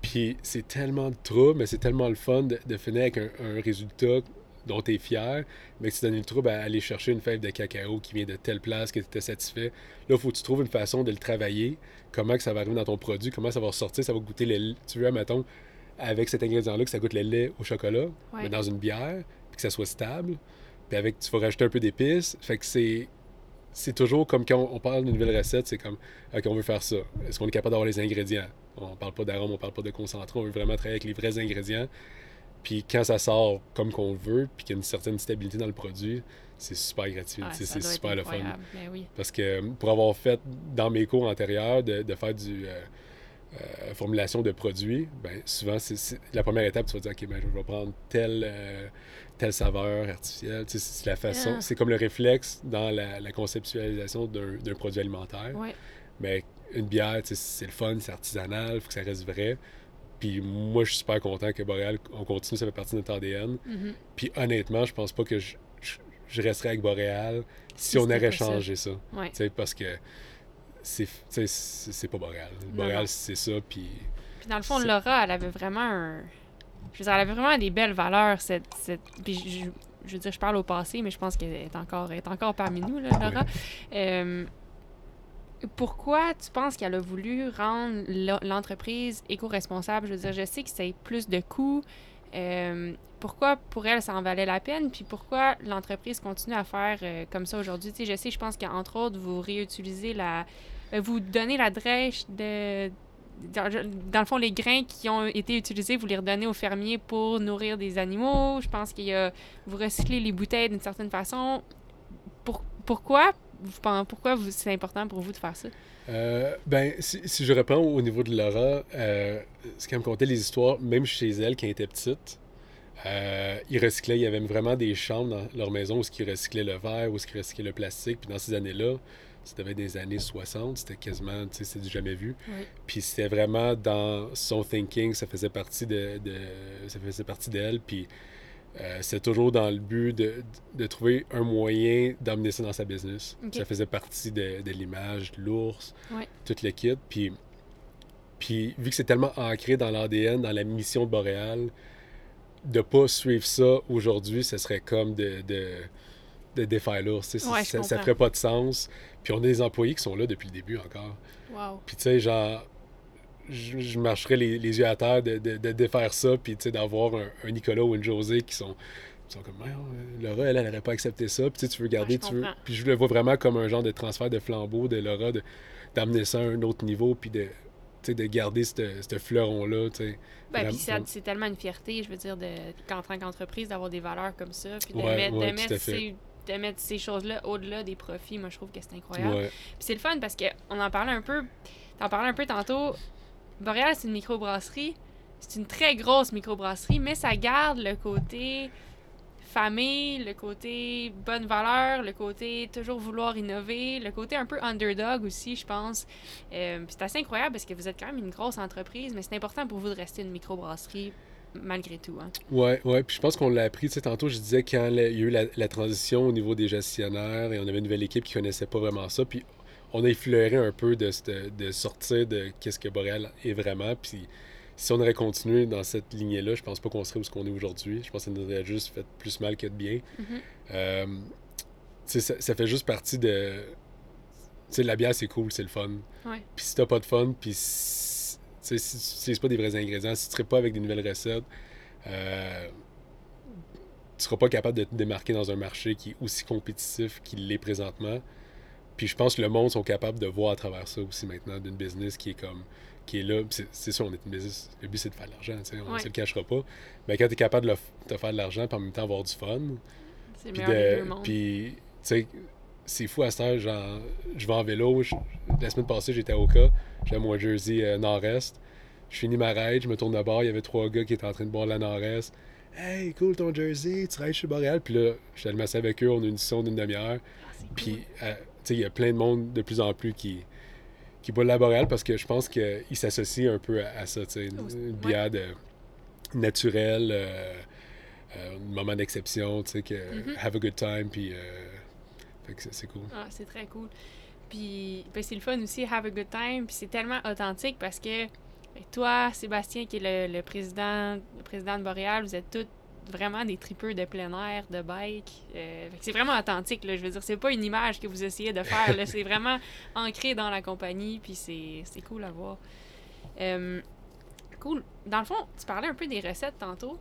Puis c'est tellement de trouble, mais c'est tellement le fun de, de finir avec un, un résultat dont tu es fier, mais que tu donnes le trouble à aller chercher une fève de cacao qui vient de telle place, que tu étais satisfait. Là, il faut que tu trouves une façon de le travailler, comment que ça va arriver dans ton produit, comment ça va ressortir, ça va goûter le lait. Tu veux, mettons, avec cet ingrédient-là, que ça goûte le lait au chocolat, Ouais. mais dans une bière, puis que ça soit stable, puis avec, tu vas rajouter un peu d'épices. Fait que c'est c'est toujours comme quand on, on parle d'une nouvelle recette, c'est comme, OK, on veut faire ça. Est-ce qu'on est capable d'avoir les ingrédients? On parle pas d'arôme, on parle pas de concentré, on veut vraiment travailler avec les vrais ingrédients. Puis quand ça sort comme qu'on le veut, puis qu'il y a une certaine stabilité dans le produit, c'est super gratifiant. Ah, c'est super le fun. oui. Parce que pour avoir fait dans mes cours antérieurs de, de faire du euh, euh, formulation de produits, ben souvent c'est la première étape, tu vas dire ok ben je vais prendre telle euh, telle saveur artificielle. Tu sais, c'est la façon, Ah. c'est comme le réflexe dans la, la conceptualisation d'un d'un produit alimentaire. Ouais. Mais une bière, tu sais, c'est le fun, c'est artisanal, il faut que ça reste vrai. Puis moi, je suis super content que Boréal, on continue, ça fait partie de notre ADN. Mhm. Puis honnêtement, je pense pas que je, je, je resterais avec Boréal si on pas ça. changé ça. Ouais. Tu sais, parce que c'est pas Boréal. Boréal, c'est ça, puis... Puis dans le fond, Laura, elle avait vraiment un. Je veux dire, elle avait vraiment des belles valeurs. Cette, cette... Puis je, je veux dire, je parle au passé, mais je pense qu'elle est encore, elle est encore parmi nous, là, Laura. Euh, pourquoi tu penses qu'elle a voulu rendre l'entreprise éco-responsable? Je veux dire, je sais que c'est plus de coûts. Euh, pourquoi pour elle, ça en valait la peine? Puis pourquoi l'entreprise continue à faire euh, comme ça aujourd'hui? Tu sais, je sais, je pense qu'entre autres, vous réutilisez la... euh, vous donnez la drèche de... Dans, dans le fond, les grains qui ont été utilisés, vous les redonnez aux fermiers pour nourrir des animaux. Je pense qu'il y a... Vous recyclez les bouteilles d'une certaine façon. Pour, pourquoi? Vous Pourquoi vous- c'est important pour vous de faire ça? Euh, ben, si, si je reprends au niveau de Laura, euh, ce qu'elle me contait les histoires, même chez elle, quand elle était petite, euh, ils recyclaient, il y avait vraiment des chambres dans leur maison où ils recyclaient le verre, où ils recyclaient le plastique. Puis dans ces années-là, c'était des années 60, c'était quasiment, tu sais, c'est du jamais vu. Oui. Puis c'était vraiment dans son thinking, ça faisait partie de, de- ça faisait partie d'elle. Puis euh, c'est toujours dans le but de, de trouver un moyen d'amener ça dans sa business. Ça faisait partie de, de l'image l'ours, Ouais. tout le kit. Puis, puis vu que c'est tellement ancré dans l'ADN, dans la mission de Boréal, de pas suivre ça aujourd'hui, ce serait comme de, de, de défaire l'ours. Ouais, ça, ça ferait pas de sens. Puis on a des employés qui sont là depuis le début encore. Wow. Puis tu sais, genre, je, je marcherais les, les yeux à terre de, de, de défaire ça, puis d'avoir un, un Nicolas ou une José qui sont, qui sont comme, Laura, elle, elle n'aurait pas accepté ça. Puis tu sais, tu veux garder, tu veux. Puis je le vois vraiment comme un genre de transfert de flambeau de Laura, de- d'amener ça à un autre niveau, puis de, garder ce fleuron-là. Ben, puis c'est tellement une fierté, je veux dire, de, qu'en tant qu'entreprise, d'avoir des valeurs comme ça, puis de Ouais, mettre, ouais, de ces, de mettre ces choses-là au-delà des profits, moi, je trouve que c'est incroyable. Ouais. Puis c'est le fun parce qu'on en parlait un peu, t'en parlais un peu tantôt. Boréal, c'est une microbrasserie. C'est une très grosse microbrasserie, mais ça garde le côté famille, le côté bonne valeur, le côté toujours vouloir innover, le côté un peu underdog aussi, je pense. Euh, c'est assez incroyable parce que vous êtes quand même une grosse entreprise, mais c'est important pour vous de rester une microbrasserie malgré tout. Hein. Ouais, ouais. Puis je pense qu'on l'a appris. Tu sais, tantôt, je disais quand il y a eu la, la transition au niveau des gestionnaires et on avait une nouvelle équipe qui connaissait pas vraiment ça. Puis on a effleuré un peu de, sortir de qu'est-ce que Boréal est vraiment. Puis si on aurait continué dans cette lignée-là, je pense pas qu'on serait où ce qu'on est aujourd'hui. Je pense que ça nous aurait juste fait plus mal que de bien. Mhm. Euh, ça, ça fait juste partie de. Tu sais, la bière, c'est cool, c'est le fun. Ouais. Puis si t'as pas de fun, puis si, tu sais, si tu n'utilises pas des vrais ingrédients, si tu ne pas avec des nouvelles recettes, euh, tu seras pas capable de te démarquer dans un marché qui est aussi compétitif qu'il l'est présentement. Puis je pense que le monde sont capables de voir à travers ça aussi maintenant, d'une business qui est comme qui est là. C'est sûr, on est une business. Le but, c'est de faire de l'argent, tu sais, on ne Ouais. se le cachera pas. Mais quand tu es capable de, le de faire de l'argent, puis en même temps avoir du fun, C'est puis, tu sais, c'est fou à heure, genre, je vais en vélo. je- la semaine passée, j'étais à Oka. J'avais mon jersey euh, nord-est. Je finis ma ride, je me tourne de bord. Il y avait trois gars qui étaient en train de boire la nord-est. Hey, cool ton jersey, tu rides chez Boréal. Puis là, je suis allé avec eux. On a une session d'une demi-heure. Ah, Puis, cool. euh, il y a plein de monde de plus en plus qui, qui boit de la Boréal parce que je pense qu'ils s'associent un peu à, à ça, tu sais. Une, Aussi, une ouais. bière de, naturelle, euh, euh, un moment d'exception, tu sais, que Mhm. have a good time, puis. euh, c'est cool. Ah, c'est très cool. Puis ben, c'est le fun aussi, have a good time. Puis c'est tellement authentique parce que ben, toi, Sébastien, qui est le, le président, le président de Boréal, vous êtes tous vraiment des tripeux de plein air, de bike. Euh, c'est vraiment authentique. Là. Je veux dire, c'est pas une image que vous essayez de faire. là. c'est vraiment ancré dans la compagnie. Puis c'est, c'est cool à voir. Euh, cool. Dans le fond, tu parlais un peu des recettes tantôt.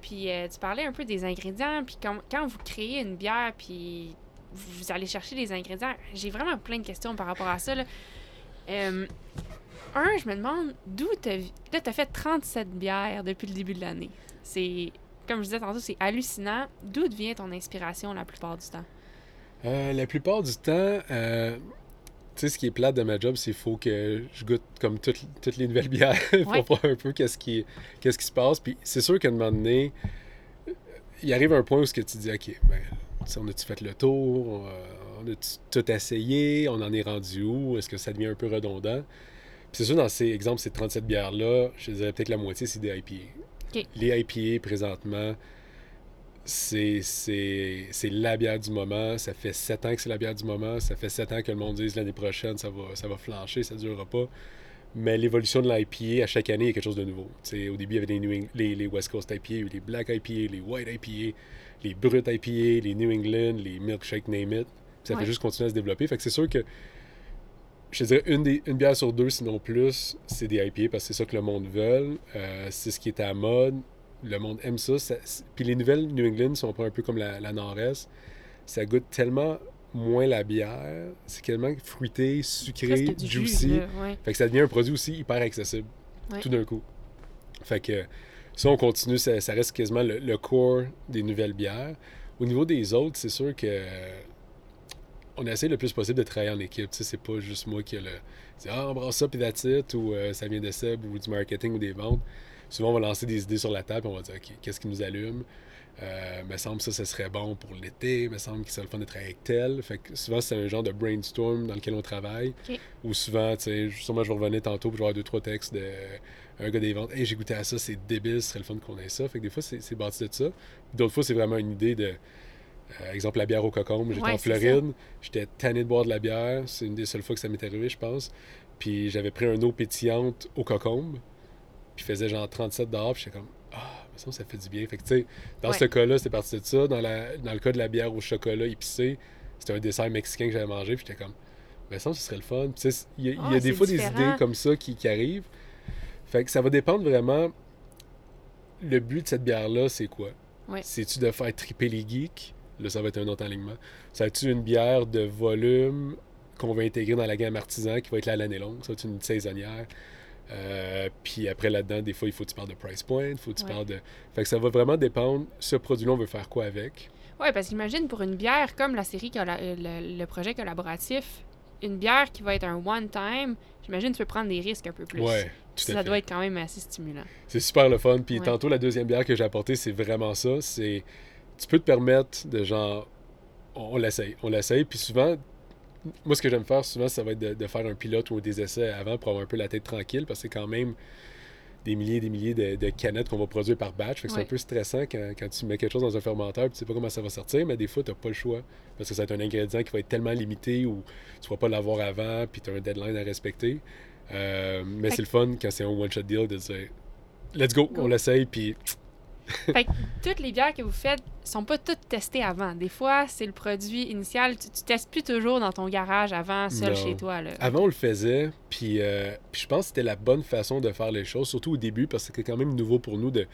Puis euh, tu parlais un peu des ingrédients. Puis quand, quand vous créez une bière, puis vous allez chercher les ingrédients, j'ai vraiment plein de questions par rapport à ça. Là. Un, je me demande d'où t'as... Là, t'as fait 37 bières depuis le début de l'année. C'est... Comme je disais tantôt, c'est hallucinant. D'où vient ton inspiration la plupart du temps? Euh, la plupart du temps, euh, tu sais, ce qui est plate de ma job, c'est qu'il faut que je goûte comme toutes, toutes les nouvelles bières pour Ouais. voir un peu qu'est-ce qui, qu'est-ce qui se passe. Puis c'est sûr qu'à un moment donné, il arrive un point où ce que tu dis, OK, ben, on a-tu fait le tour? On, a- on a tout essayé? On en est rendu où? Est-ce que ça devient un peu redondant? c'est sûr, dans ces exemples, ces 37 bières-là, je dirais peut-être la moitié, c'est des IPA. Les IPA, présentement, c'est la bière du moment. Ça fait 7 ans que c'est la bière du moment. Ça fait 7 ans que le monde dise l'année prochaine, ça va, ça va flancher, ça ne durera pas. Mais l'évolution de l'IPA, à chaque année, il y a quelque chose de nouveau. T'sais, au début, il y avait les, New les, les West Coast IPA, les Black IPA, les White IPA, les Brut IPA, les New England, les Milkshake Name It. Puis ça Ouais. fait juste continuer à se développer. Fait que c'est sûr que, je te dirais, une, des, une bière sur deux, sinon plus, c'est des IPA parce que c'est ça que le monde veut. Euh, c'est ce qui est à la mode. Le monde aime ça. Puis les nouvelles New England sont pas un peu comme la, la Nord-Est. Ça goûte tellement moins la bière. C'est tellement fruité, sucré, du juicy. jus, là, ouais. Fait que ça devient un produit aussi hyper accessible, Ouais. tout d'un coup. Fait que ça, on continue, ça, ça reste quasiment le, le core des nouvelles bières. Au niveau des autres, c'est sûr que on essaie le plus possible de travailler en équipe. Tu sais, c'est pas juste moi qui a le. ah, on brasse ça, puis that's it, ou euh, ça vient de Seb, ou du marketing, ou des ventes. Souvent, on va lancer des idées sur la table, on va dire, OK, qu'est-ce qui nous allume? Euh, me semble que ça, ça serait bon pour l'été. me semble que c'est le fun de travailler avec tel. Fait que souvent, c'est un genre de brainstorm dans lequel on travaille. Ou souvent, tu sais, sûrement, je vais revenir tantôt pour avoir deux, trois textes de un gars des ventes. Hey, j'ai goûté à ça, c'est débile, ce serait le fun qu'on ait ça. Fait que des fois, c'est c'est bâti de ça. D'autres fois, c'est vraiment une idée de. Euh, exemple, la bière au cocombe. J'étais Ouais, en c'est Floride, j'étais tanné de boire de la bière. C'est une des seules fois que ça m'est arrivé, je pense. Puis j'avais pris un eau pétillante au cocombe. Puis faisait genre 37 dehors. Puis j'étais comme, ah, mais ça, ça fait du bien. Fait que, tu sais, dans Ouais. ce cas-là, c'était parti de ça. Dans, la, dans le cas de la bière au chocolat épicé, c'était un dessert mexicain que j'avais mangé. Puis j'étais comme, mais ça, ce serait le fun. Puis, il y a, il y a Ah, des c'est fois des idées comme ça qui, qui arrivent. Fait que ça va dépendre vraiment. Le but de cette bière-là, c'est quoi? Ouais. C'est-tu de faire triper les geeks? Là, ça va être un autre alignement. Ça va-tu une bière de volume qu'on va intégrer dans la gamme artisan qui va être là à l'année longue? Ça va être une saisonnière? Euh, puis après, là-dedans, des fois, il faut que tu parles de price point, il faut que tu Ouais. parles de... Fait que ça va vraiment dépendre, ce produit-là, on veut faire quoi avec? Ouais, parce qu'imagine pour une bière comme la série, colla- euh, le, le projet collaboratif, une bière qui va être un one-time, j'imagine tu peux prendre des risques un peu plus. Ouais, tout à Ça fait. doit être quand même assez stimulant. C'est super le fun. Puis Ouais. tantôt, la deuxième bière que j'ai apportée, c'est vraiment ça. C'est tu peux te permettre de genre on, l'essaye, on l'essaye. Puis souvent, moi ce que j'aime faire souvent, ça va être de, de faire un pilote ou des essais avant pour avoir un peu la tête tranquille parce que c'est quand même des milliers et des milliers de, de canettes qu'on va produire par batch. Fait que c'est un peu stressant quand, quand tu mets quelque chose dans un fermenteur puis tu sais pas comment ça va sortir, mais des fois, tu pas le choix. Parce que ça va être un ingrédient qui va être tellement limité ou tu vas pas l'avoir avant puis tu as un deadline à respecter. Euh, mais c'est le fun quand c'est un one-shot deal de dire let's go, Go. on l'essaye puis Fait que toutes les bières que vous faites sont pas toutes testées avant. Des fois, c'est le produit initial. Tu, tu testes plus toujours dans ton garage avant, seul Non. chez toi. Là. Avant, on le faisait, puis, euh, puis je pense que c'était la bonne façon de faire les choses, surtout au début, parce que c'était quand même nouveau pour nous de,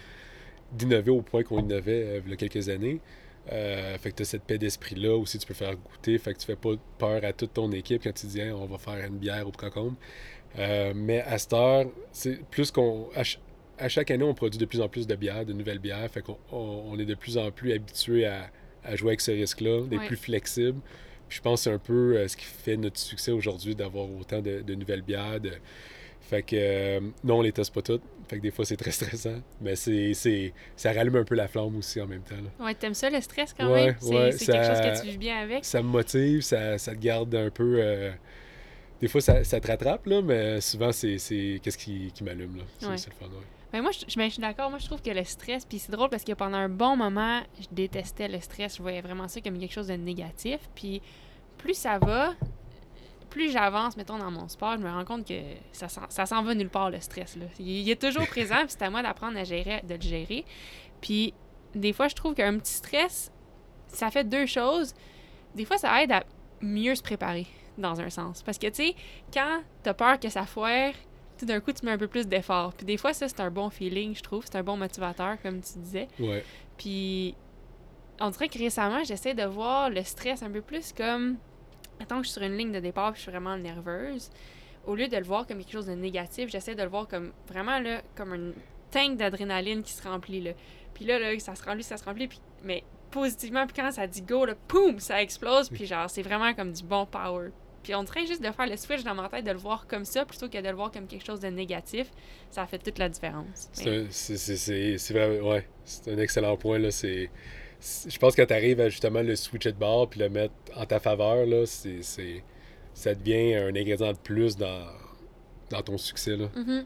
d'innover au point qu'on innovait euh, il y a quelques années. Euh, fait que tu as cette paix d'esprit-là aussi, tu peux faire goûter, fait que tu fais pas peur à toute ton équipe quand tu dis on va faire une bière au cocombe. Euh, mais à cette heure, c'est plus qu'on. À, ch- à chaque année, on produit de plus en plus de bières, de nouvelles bières, fait qu'on on, on est de plus en plus habitué à, à jouer avec ce risque-là, d'être Ouais. plus flexible. Puis je pense que c'est un peu euh, ce qui fait notre succès aujourd'hui d'avoir autant de, de nouvelles bières. de- Fait que euh, non, on les teste pas toutes. Fait que des fois, c'est très stressant. Mais c'est, c'est, ça rallume un peu la flamme aussi en même temps. là. Ouais, t'aimes ça le stress quand Ouais, même? C'est, ouais, c'est ça- quelque chose que tu vis bien avec? Ça me motive, ça, ça te garde un peu. euh, Des fois, ça, ça te rattrape, là, mais souvent, c'est, c'est qu'est-ce qui, qui m'allume. Là. C'est, Ouais. c'est le fun, moi, je, ben, je suis d'accord. Moi, je trouve que le stress, puis c'est drôle parce que pendant un bon moment, je détestais le stress. Je voyais vraiment ça comme quelque chose de négatif. Puis plus ça va, plus j'avance, mettons, dans mon sport, je me rends compte que ça, ça s'en va nulle part, le stress. Là. Il, il est toujours présent, puis c'est à moi d'apprendre à gérer, de le gérer. Puis des fois, je trouve qu'un petit stress, ça fait deux choses. Des fois, ça aide à mieux se préparer, dans un sens. Parce que, tu sais, quand t'as peur que ça foire, tout d'un coup, tu mets un peu plus d'effort. Puis des fois, ça, c'est un bon feeling, je trouve. C'est un bon motivateur, comme tu disais. Ouais. Puis on dirait que récemment, j'essaie de voir le stress un peu plus comme... Mettons que je suis sur une ligne de départ puis je suis vraiment nerveuse. Au lieu de le voir comme quelque chose de négatif, j'essaie de le voir comme vraiment là, comme une tank d'adrénaline qui se remplit. Là. Puis là, là, ça se remplit, ça se remplit, puis, mais positivement. Puis quand ça dit go, là, poum, ça explose. Puis genre, c'est vraiment comme du bon power. Puis on dirait juste de faire le switch dans ma tête, de le voir comme ça, plutôt que de le voir comme quelque chose de négatif. Ça fait toute la différence. C'est, Mais- vraiment, ouais, c'est un excellent point. Là. C'est, je pense que quand tu arrives à justement le switcher de bord puis le mettre en ta faveur, là, c'est, c'est, ça devient un ingrédient de plus dans, dans ton succès. Là. Mhm.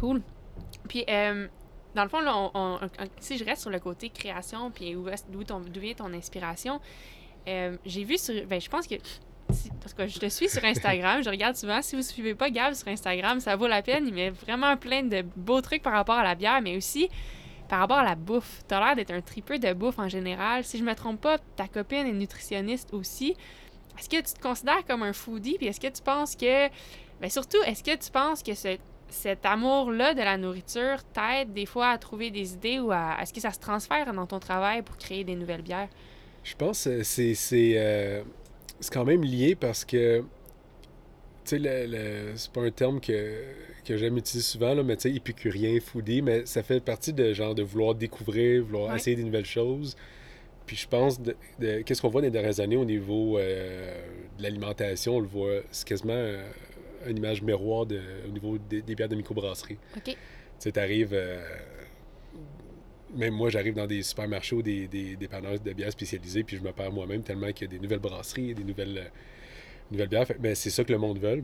Cool. Puis, euh, dans le fond, là, on- on- on- si je reste sur le côté création, puis où est- d'où ton- d'où vient ton inspiration, euh, j'ai vu sur. Ben, je pense que. Parce que je te suis sur Instagram, je regarde souvent. Si vous suivez pas Gab sur Instagram, ça vaut la peine. Il met vraiment plein de beaux trucs par rapport à la bière, mais aussi par rapport à la bouffe. T'as l'air d'être un tripeux de bouffe en général. Si je me trompe pas, ta copine est nutritionniste aussi. Est-ce que tu te considères comme un foodie? Puis est-ce que tu penses que. Ben surtout, est-ce que tu penses que ce- cet amour-là de la nourriture t'aide des fois à trouver des idées ou à. Est-ce que ça se transfère dans ton travail pour créer des nouvelles bières? Je pense que c'est c'est quand même lié parce que tu sais c'est pas un terme que que j'aime utiliser souvent là, mais tu sais épicurien, foodie, mais ça fait partie de genre de vouloir découvrir, vouloir Ouais. essayer des nouvelles choses. Puis je pense de, de- qu'est-ce qu'on voit dans les dernières années au niveau euh, de l'alimentation, on le voit, c'est quasiment euh, une image miroir de, au niveau des, des bières de microbrasserie. OK. Tu sais, t'arrives. euh, même moi, j'arrive dans des supermarchés ou des, des dépanneurs de bières spécialisés, puis je me perds moi-même tellement qu'il y a des nouvelles brasseries, des nouvelles, euh, nouvelles bières. Fait- ben, c'est ça que le monde veut.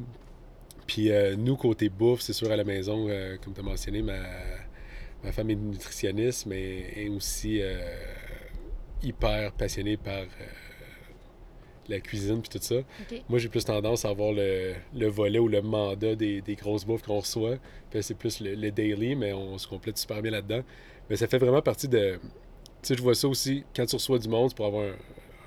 Puis euh, nous, côté bouffe, c'est sûr, à la maison, euh, comme tu as mentionné, ma, ma femme est nutritionniste, mais est aussi hyper passionnée par la cuisine puis tout ça. Moi, j'ai plus tendance à avoir le, le volet ou le mandat des, des grosses bouffes qu'on reçoit. C'est plus le, le daily, mais on se complète super bien là-dedans. Mais ça fait vraiment partie de. Tu sais, je vois ça aussi quand tu reçois du monde, pour avoir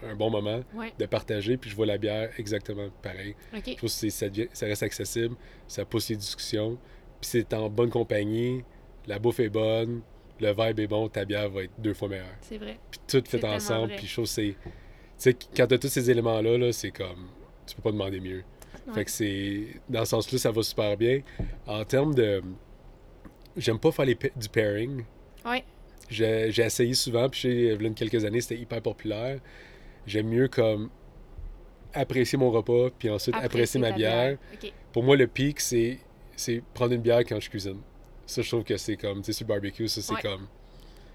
un, un bon moment, Ouais. de partager. Puis je vois la bière exactement pareil. Je trouve que ça, devient- ça reste accessible, ça pousse les discussions. Puis c'est en bonne compagnie, la bouffe est bonne, le vibe est bon, ta bière va être deux fois meilleure. C'est vrai. Puis tout fait ensemble, puis je trouve c'est. Tu sais, quand t'as tous ces éléments-là, là, c'est comme. Tu peux pas demander mieux. Ouais. Fait que c'est. Dans ce sens-là, ça va super bien. En termes de. J'aime pas faire les du pairing. Ouais. J'ai j'ai essayé souvent, puis il y a quelques années, c'était hyper populaire. J'aime mieux comme apprécier mon repas, puis ensuite apprécier, ma bière. Pour moi, le pic, c'est c'est prendre une bière quand je cuisine. Ça, je trouve que c'est comme, tu sais, sur le barbecue, ça, c'est Ouais. comme,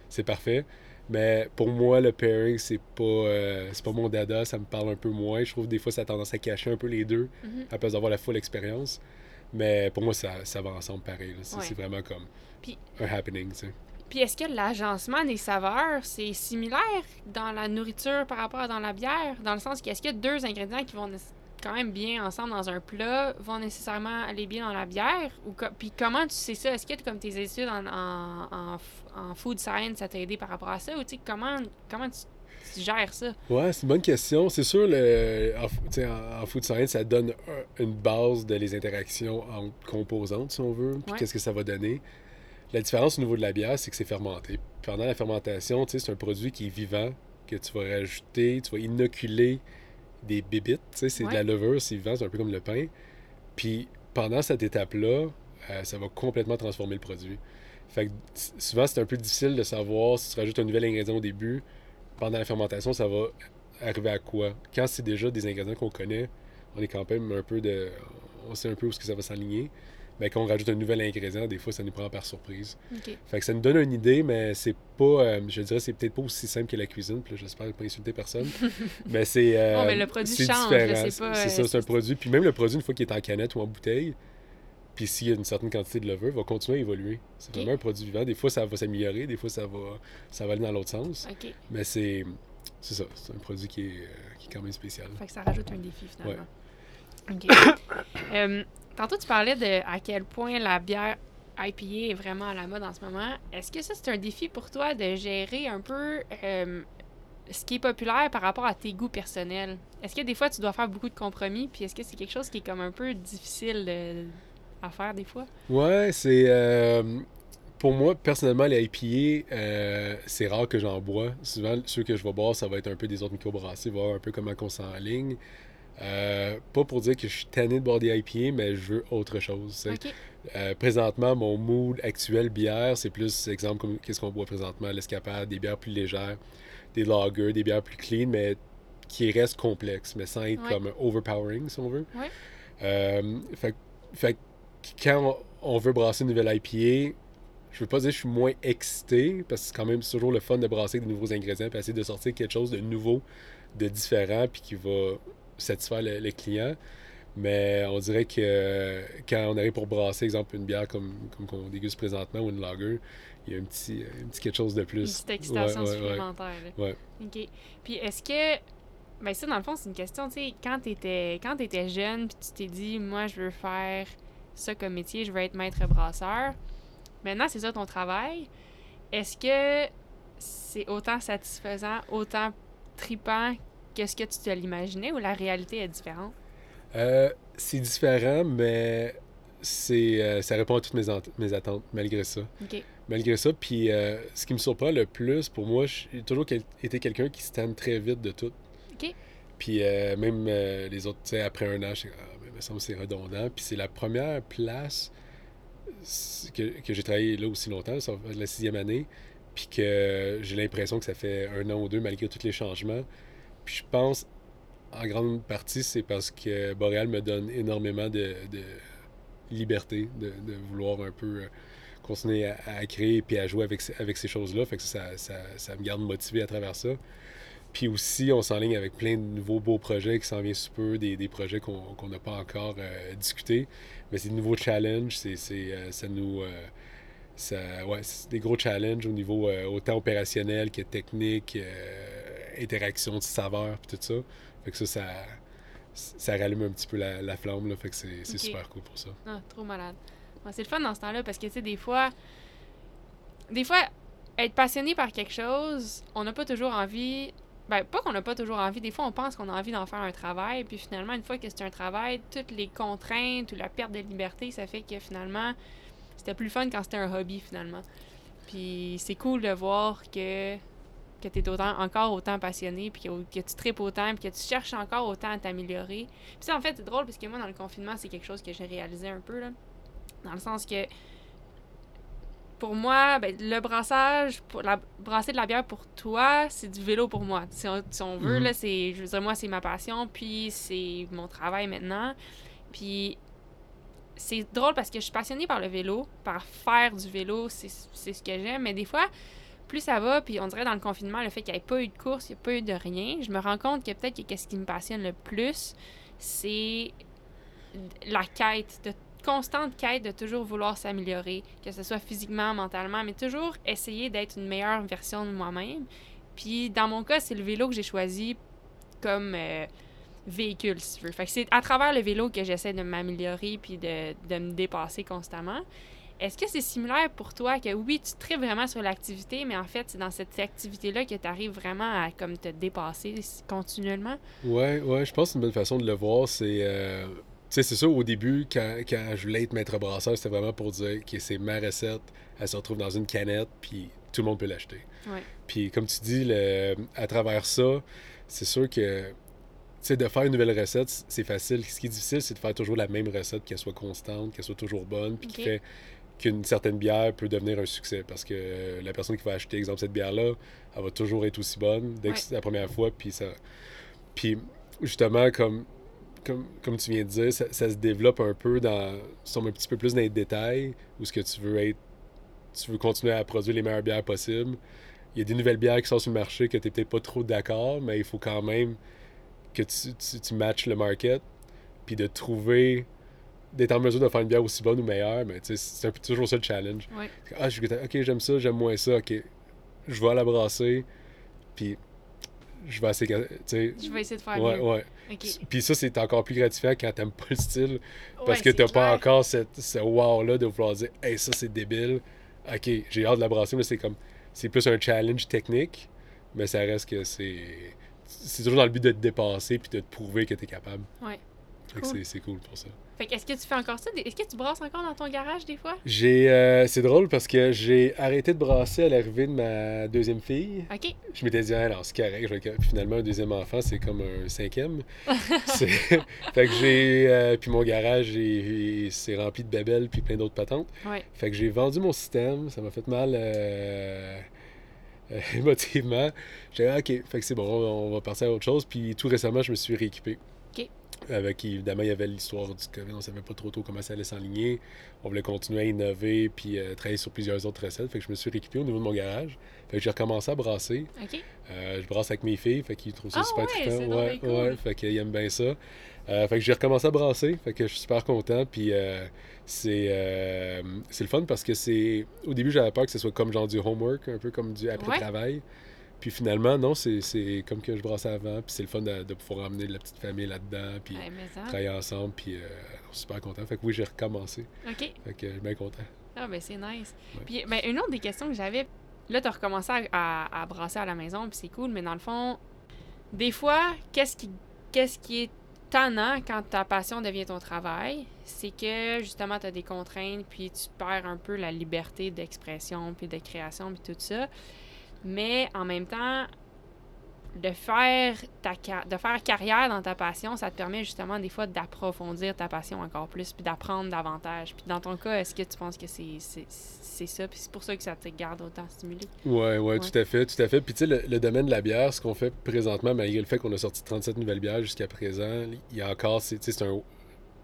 c'est parfait. Mais pour moi, le pairing, c'est pas, euh, c'est pas mon dada, ça me parle un peu moins. Je trouve que des fois, ça a tendance à cacher un peu les deux, Mhm. à place d'avoir la full expérience. Mais pour moi, ça, ça va ensemble pareil. C'est Ouais. vraiment comme un happening, tu sais. Puis est-ce que l'agencement des saveurs, c'est similaire dans la nourriture par rapport à dans la bière? Dans le sens qu'est-ce a deux ingrédients qui vont quand même bien ensemble dans un plat, vont nécessairement aller bien dans la bière? Ou co- Puis comment tu sais ça? Est-ce que comme tes études en, en, en, food science, ça t'a aidé par rapport à ça? Ou tu sais, comment, comment tu, tu gères ça? Ouais, c'est une bonne question. C'est sûr, le, en, food science, ça donne un- une base de les interactions entre composantes, si on veut, puis Ouais. qu'est-ce que ça va donner. La différence au niveau de la bière, c'est que c'est fermenté. Pendant la fermentation, c'est un produit qui est vivant, que tu vas rajouter, tu vas inoculer des bébites, c'est Ouais. de la levure, c'est vivant, c'est un peu comme le pain. Puis pendant cette étape-là, euh, ça va complètement transformer le produit. Fait que souvent, c'est un peu difficile de savoir si tu rajoutes un nouvel ingrédient au début, pendant la fermentation, ça va arriver à quoi? Quand c'est déjà des ingrédients qu'on connaît, on est quand même un peu de. On sait un peu où que ça va s'aligner. Mais quand on rajoute un nouvel ingrédient, des fois, ça nous prend par surprise. Fait que ça nous donne une idée, mais c'est pas. euh, je dirais, c'est peut-être pas aussi simple que la cuisine. Puis j'espère pas insulter personne. mais c'est. euh, Non, mais le produit change, c'est pas, C'est euh, ça, c'est un produit. Puis même le produit, une fois qu'il est en canette ou en bouteille, puis s'il y a une certaine quantité de levure, va continuer à évoluer. C'est Ok. vraiment un produit vivant. Des fois, ça va s'améliorer, des fois, ça va, ça va aller dans l'autre sens. Mais c'est. C'est ça, c'est un produit qui est, euh, qui est quand même spécial. Fait que ça rajoute un défi finalement. OK. Euh, tantôt, tu parlais de à quel point la bière IPA est vraiment à la mode en ce moment. Est-ce que ça, c'est un défi pour toi de gérer un peu euh, ce qui est populaire par rapport à tes goûts personnels? Est-ce que des fois, tu dois faire beaucoup de compromis? Puis est-ce que c'est quelque chose qui est comme un peu difficile à faire des fois? Ouais, c'est. euh, pour moi, personnellement, les IPA, euh, c'est rare que j'en bois. Souvent, ceux que je vais boire, ça va être un peu des autres microbrasseries, voir un peu comment on s'enligne. Euh, pas pour dire que je suis tanné de boire des IPA, mais je veux autre chose. Euh, présentement, mon mood actuel bière, c'est plus, exemple, comme qu'est-ce qu'on boit présentement, l'escapade, des bières plus légères, des lagers, des bières plus clean, mais qui restent complexes, mais sans être Ouais. comme overpowering, si on veut. Ouais. Euh, fait, quand on veut brasser une nouvelle IPA, je veux pas dire que je suis moins excité, parce que c'est quand même toujours le fun de brasser des nouveaux ingrédients, puis essayer de sortir quelque chose de nouveau, de différent, puis qui va satisfaire le, le client. Mais on dirait que quand on arrive pour brasser, exemple, une bière comme, comme qu'on déguste présentement ou une lager, il y a un petit, un petit quelque chose de plus. Une petite excitation Ouais, ouais, ouais. supplémentaire. Ouais. OK. Puis est-ce que. Ben, ça, dans le fond, c'est une question, tu sais, quand t'étais quand t'étais jeune, puis tu t'es dit, moi, je veux faire ça comme métier, je veux être maître brasseur. Maintenant, c'est ça ton travail. Est-ce que c'est autant satisfaisant, autant tripant que ce que tu te l'imaginais ou la réalité est différente? Euh, c'est différent, mais c'est, euh, ça répond à toutes mes, mes attentes, malgré ça. Malgré ça, puis euh, ce qui me surprend le plus, pour moi, j'ai toujours quel- été quelqu'un qui se tanne très vite de tout. OK. Puis euh, même les autres, tu sais, après un an, je ah, mais il me semble que c'est redondant. Puis c'est la première place que, que j'ai travaillé là aussi longtemps, ça la sixième année, puis que j'ai l'impression que ça fait un an ou deux malgré tous les changements. Puis je pense, en grande partie, c'est parce que Boréal me donne énormément de, liberté, de, vouloir un peu euh, continuer à, créer puis à jouer avec, ces- choses-là. Fait que ça, ça, me garde motivé à travers ça. Puis aussi, on s'enligne avec plein de nouveaux beaux projets qui s'en viennent sous peu, des, projets qu'on n'a pas encore euh, discutés. Mais c'est de nouveaux challenges, c'est, euh, ça nous... c'est des gros challenges au niveau autant opérationnel que technique, interaction de saveur, puis tout ça. Fait que ça, ça, ça rallume un petit peu la, la flamme, là. Fait que c'est, super cool pour ça. Ah, trop malade. C'est le fun dans ce temps-là parce que, tu sais, des fois, des fois, être passionné par quelque chose, on n'a pas toujours envie. Ben, pas qu'on n'a pas toujours envie. Des fois, on pense qu'on a envie d'en faire un travail. Puis finalement, une fois que c'est un travail, toutes les contraintes ou la perte de liberté, ça fait que finalement, c'était plus fun quand c'était un hobby, finalement. Puis c'est cool de voir que, que tu es autant, encore autant passionné, puis que, que tu tripes autant, puis que tu cherches encore autant à t'améliorer. Puis ça, en fait, c'est drôle parce que moi, dans le confinement, c'est quelque chose que j'ai réalisé un peu, là. Dans le sens que, pour moi, ben, le brassage, pour la, brasser de la bière pour toi, c'est du vélo pour moi. Si on, si on veut, Mhm. là, c'est, je veux dire, moi, c'est ma passion, puis c'est mon travail maintenant. Puis c'est drôle parce que je suis passionnée par le vélo, par faire du vélo, c'est ce que j'aime, mais des fois, plus ça va, puis on dirait dans le confinement, le fait qu'il n'y ait pas eu de course, il n'y a pas eu de rien, je me rends compte que peut-être que qu'est-ce qui me passionne le plus, c'est la quête, de constante quête de toujours vouloir s'améliorer, que ce soit physiquement, mentalement, mais toujours essayer d'être une meilleure version de moi-même. Puis dans mon cas, c'est le vélo que j'ai choisi comme euh, véhicule, si tu veux. Fait c'est à travers le vélo que j'essaie de m'améliorer puis de me dépasser constamment. Est-ce que c'est similaire pour toi que oui, tu tripes vraiment sur l'activité, mais en fait, c'est dans cette activité-là que tu arrives vraiment à comme te dépasser continuellement? Ouais, ouais, je pense que c'est une bonne façon de le voir. C'est. euh, Tu sais, c'est sûr, au début, quand, quand je voulais être maître brasseur, c'était vraiment pour dire que c'est ma recette, elle se retrouve dans une canette, puis tout le monde peut l'acheter. Ouais. Puis, comme tu dis, le, à travers ça, c'est sûr que. Tu sais, de faire une nouvelle recette, c'est facile. Ce qui est difficile, c'est de faire toujours la même recette, qu'elle soit constante, qu'elle soit toujours bonne, puis qui Ok. fait qu'une certaine bière peut devenir un succès. Parce que euh, la personne qui va acheter, exemple, cette bière-là, elle va toujours être aussi bonne dès que c'est la première fois, puis ça. Puis, justement, comme comme, comme tu viens de dire, ça, ça se développe un peu dans. sommes un petit peu plus dans les détails, où ce que tu veux être. Tu veux continuer à produire les meilleures bières possibles. Il y a des nouvelles bières qui sortent sur le marché que tu n'es peut-être pas trop d'accord, mais il faut quand même que tu, tu, tu matches le market, puis de trouver. D'être en mesure de faire une bière aussi bonne ou meilleure, mais c'est un peu toujours ça le challenge. Ouais. Ah, je, ok, j'aime ça, j'aime moins ça, ok. Je vais la brasser, puis je vais essayer. Tu sais, Je vais essayer de faire ouais, mieux. ouais. Puis ça, c'est encore plus gratifiant quand t'aimes pas le style. Parce que t'as pas encore cette, ce wow-là de vouloir dire Hey, ça c'est débile. Ok, j'ai hâte de la brasser, mais c'est comme. C'est plus un challenge technique, mais ça reste que c'est. C'est toujours dans le but de te dépasser puis de te prouver que t'es capable. Ouais. Cool. c'est- c'est cool pour ça. Fait est-ce que tu fais encore ça? Est-ce que tu brasses encore dans ton garage des fois? J'ai. euh, c'est drôle parce que j'ai arrêté de brasser à l'arrivée de ma deuxième fille. OK. Je m'étais dit, ah non, c'est correct. je finalement, un deuxième enfant, c'est comme un cinquième. C'est- fait que j'ai. euh, puis mon garage, s'est rempli de babelles puis plein d'autres patentes. Ouais. Fait que j'ai vendu mon système. Ça m'a fait mal euh, euh, émotivement. J'ai dit, ah, ok, fait que c'est bon, on va passer à autre chose. Puis tout récemment, je me suis rééquipé. Avec, évidemment, il y avait l'histoire du COVID. On savait pas trop tôt comment ça allait s'enligner. On voulait continuer à innover puis euh, travailler sur plusieurs autres recettes. Fait que je me suis rééquipé au niveau de mon garage. Fait que j'ai recommencé à brasser. Euh, je brasse avec mes filles, fait qu'ils trouvent ça Ah super ouais, trippant. Ouais, cool. ouais, fait qu'ils aiment bien ça. Euh, fait que j'ai recommencé à brasser, fait que je suis super content. Puis c'est c'est le fun parce que c'est. Au début, j'avais peur que ce soit comme genre du homework, un peu comme du après-travail. Puis finalement, non, c'est comme que je brassais avant. Puis c'est le fun de, de pouvoir emmener la petite famille là-dedans. Puis Ouais, travailler ensemble. Puis euh, je suis super content. Fait que oui, j'ai recommencé. OK. Fait que je suis bien content. Ah, ben c'est nice. Ouais. Puis, ben, une autre des questions que j'avais, là, tu as recommencé à, à- à brasser à la maison, puis c'est cool, mais dans le fond, des fois, qu'est-ce qui, qu'est-ce qui est tannant quand ta passion devient ton travail? C'est que, justement, tu as des contraintes, puis tu perds un peu la liberté d'expression, puis de création, puis tout ça. Mais en même temps, de faire, ta, de faire carrière dans ta passion, ça te permet justement des fois d'approfondir ta passion encore plus, puis d'apprendre davantage. Puis dans ton cas, est-ce que tu penses que c'est c'est- c'est ça, puis c'est pour ça que ça te garde autant stimulé? Ouais, ouais, Ouais. tout à fait, tout à fait. Puis tu sais, le, le domaine de la bière, ce qu'on fait présentement, malgré le fait qu'on a sorti 37 nouvelles bières jusqu'à présent, il y a encore, c'est tu sais, c'est un,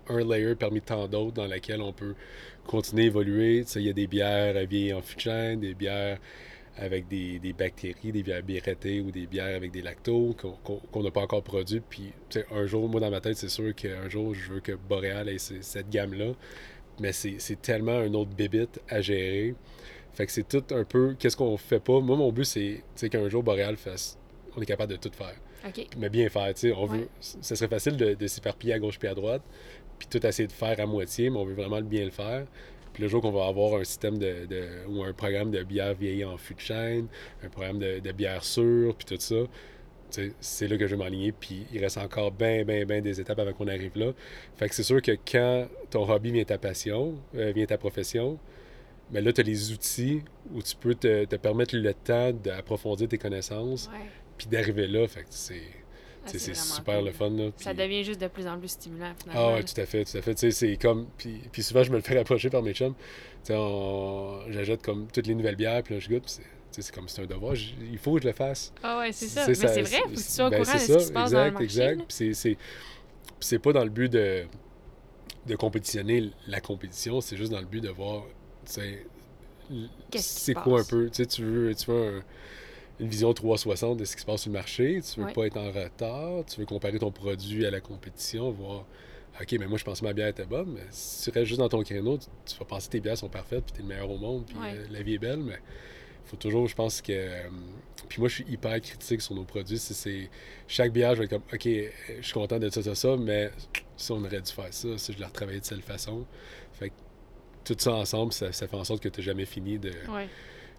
un layer parmi tant d'autres dans lequel on peut continuer à évoluer. Tu sais, il y a des bières à vieillir en fût des bières avec des, des bactéries, des bières birrettées ou des bières avec des lactos qu'on n'a pas encore produit. Puis tu sais, un jour, moi dans ma tête, c'est sûr qu'un jour, je veux que Boréal ait ce- cette gamme-là. Mais c'est tellement un autre bébite à gérer. Fait que c'est tout un peu. Qu'est-ce qu'on fait pas? Moi, mon but, c'est qu'un jour, Boréal fasse. On est capable de tout faire. Mais bien faire, tu sais. On Ouais. veut. Ce serait facile de, de s'éparpiller à gauche puis à droite, puis tout essayer de faire à moitié, mais on veut vraiment bien le faire. Puis le jour qu'on va avoir un système de, de- ou un programme de bière vieillie en fût de chêne, un programme de, de bière sûre, puis tout ça, c'est là que je vais m'aligner. Puis il reste encore bien, bien, bien des étapes avant qu'on arrive là. Fait que c'est sûr que quand ton hobby vient ta passion, euh, vient ta profession, mais là, tu as les outils où tu peux te, te permettre le temps d'approfondir tes connaissances, puis d'arriver là. Fait que c'est c'est vraiment super cool. le fun. Là, Ça devient juste de plus en plus stimulant, finalement. Ah ouais, là. tout à fait, tout à fait. C'est comme... Puis, souvent, je me le fais rapprocher par mes chums. On- j'achète comme toutes les nouvelles bières, puis là, je goûte, puis c'est... c'est comme c'est un devoir. Il faut que je le fasse. Ah ouais, c'est ça. Mais c'est vrai, faut que tu sois au ben, courant de c'est ce qui se passe dans le exact, marché. Exact. Puis c'est- c'est... c'est pas dans le but de, de compétitionner la compétition, c'est juste dans le but de voir, c'est quoi un peu, tu sais, tu veux, tu veux un- une vision 360 de ce qui se passe sur le marché, tu veux Ouais. pas être en retard, tu veux comparer ton produit à la compétition, voir, ok, mais moi je pense que ma bière était bonne, mais si tu restes juste dans ton créneau, tu, tu vas penser que tes bières sont parfaites, puis t'es le meilleur au monde, puis Ouais. euh, la vie est belle, mais faut toujours, je pense que. euh, puis moi, je suis hyper critique sur nos produits. C'est, c'est- chaque bière, je vais être comme, OK, euh, je suis content de ça, ça, ça, mais ça, on aurait dû faire ça, ça, je l'ai retravaillé de cette façon. Fait que tout ça ensemble, ça, ça fait en sorte que tu n'as jamais fini de, Ouais.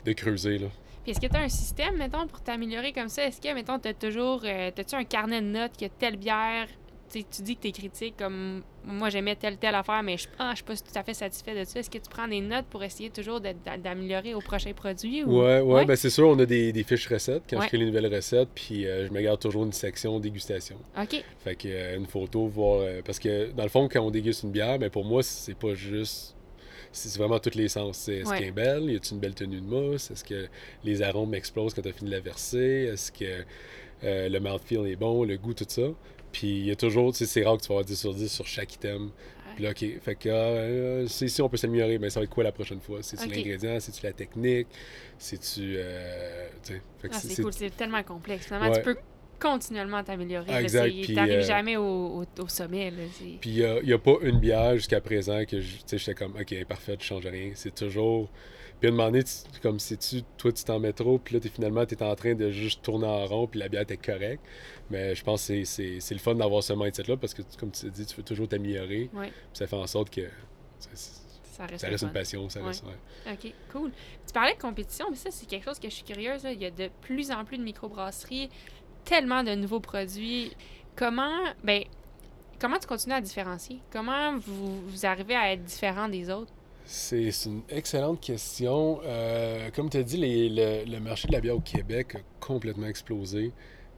de creuser. Là. Puis est-ce que tu as un système, mettons, pour t'améliorer comme ça? Est-ce que, mettons, tu as toujours. euh, T'as-tu un carnet de notes que telle bière. tu dis que tu es critique, comme moi j'aimais telle telle affaire, mais je ah, je suis pas tout à fait satisfait de ça. Est-ce que tu prends des notes pour essayer toujours d'améliorer au prochain produit? Ou... Ouais, ouais, Ouais? ben c'est sûr, on a des, des fiches recettes quand Ouais. je crée les nouvelles recettes, puis euh, je me garde toujours une section dégustation. OK. Fait que euh, une photo, voir. parce que dans le fond, quand on déguste une bière, mais pour moi, c'est pas juste. C'est vraiment tous les sens. Est-ce Ouais. qu'elle est belle? Y a-t-il une belle tenue de mousse? Est-ce que les arômes explosent quand tu as fini de la verser? Est-ce que euh, le mouthfeel est bon? Le goût, tout ça? Puis il y a toujours, tu sais, c'est rare que tu vas avoir 10 sur 10 sur chaque item. Puis là, OK, fait que euh, c'est ici, on peut s'améliorer, mais ça va être quoi la prochaine fois? C'est-tu l'ingrédient? C'est-tu la technique? C'est-tu. euh, Ah, c'est- c'est c'est- cool, c'est tellement complexe. Finalement, Ouais. tu peux continuellement t'améliorer. Ah, là. exact, puis, T'arrives euh, jamais au, au- au sommet. Puis il n'y a, pas une bière jusqu'à présent que tu j'étais comme, OK, parfait, je change rien. C'est toujours. Puis à un moment donné, tu- comme si tu, toi, tu t'en mets trop, puis là, es, finalement, tu es en train de juste tourner en rond, puis la bière est correcte. Mais je pense que c'est- c'est c'est le fun d'avoir ce mindset-là parce que, comme tu te dis, tu veux toujours t'améliorer. Ouais. Puis ça fait en sorte que ça, reste, ça fun. une passion. Ça Ouais. reste, ouais. OK, cool. Tu parlais de compétition, mais ça, c'est quelque chose que je suis curieuse. là. Il y a de plus en plus de microbrasseries, tellement de nouveaux produits. Comment, ben, comment tu continues à différencier? Comment vous, vous arrivez à être différent des autres? C'est une excellente question. Euh, comme tu as dit, le, marché de la bière au Québec a complètement explosé.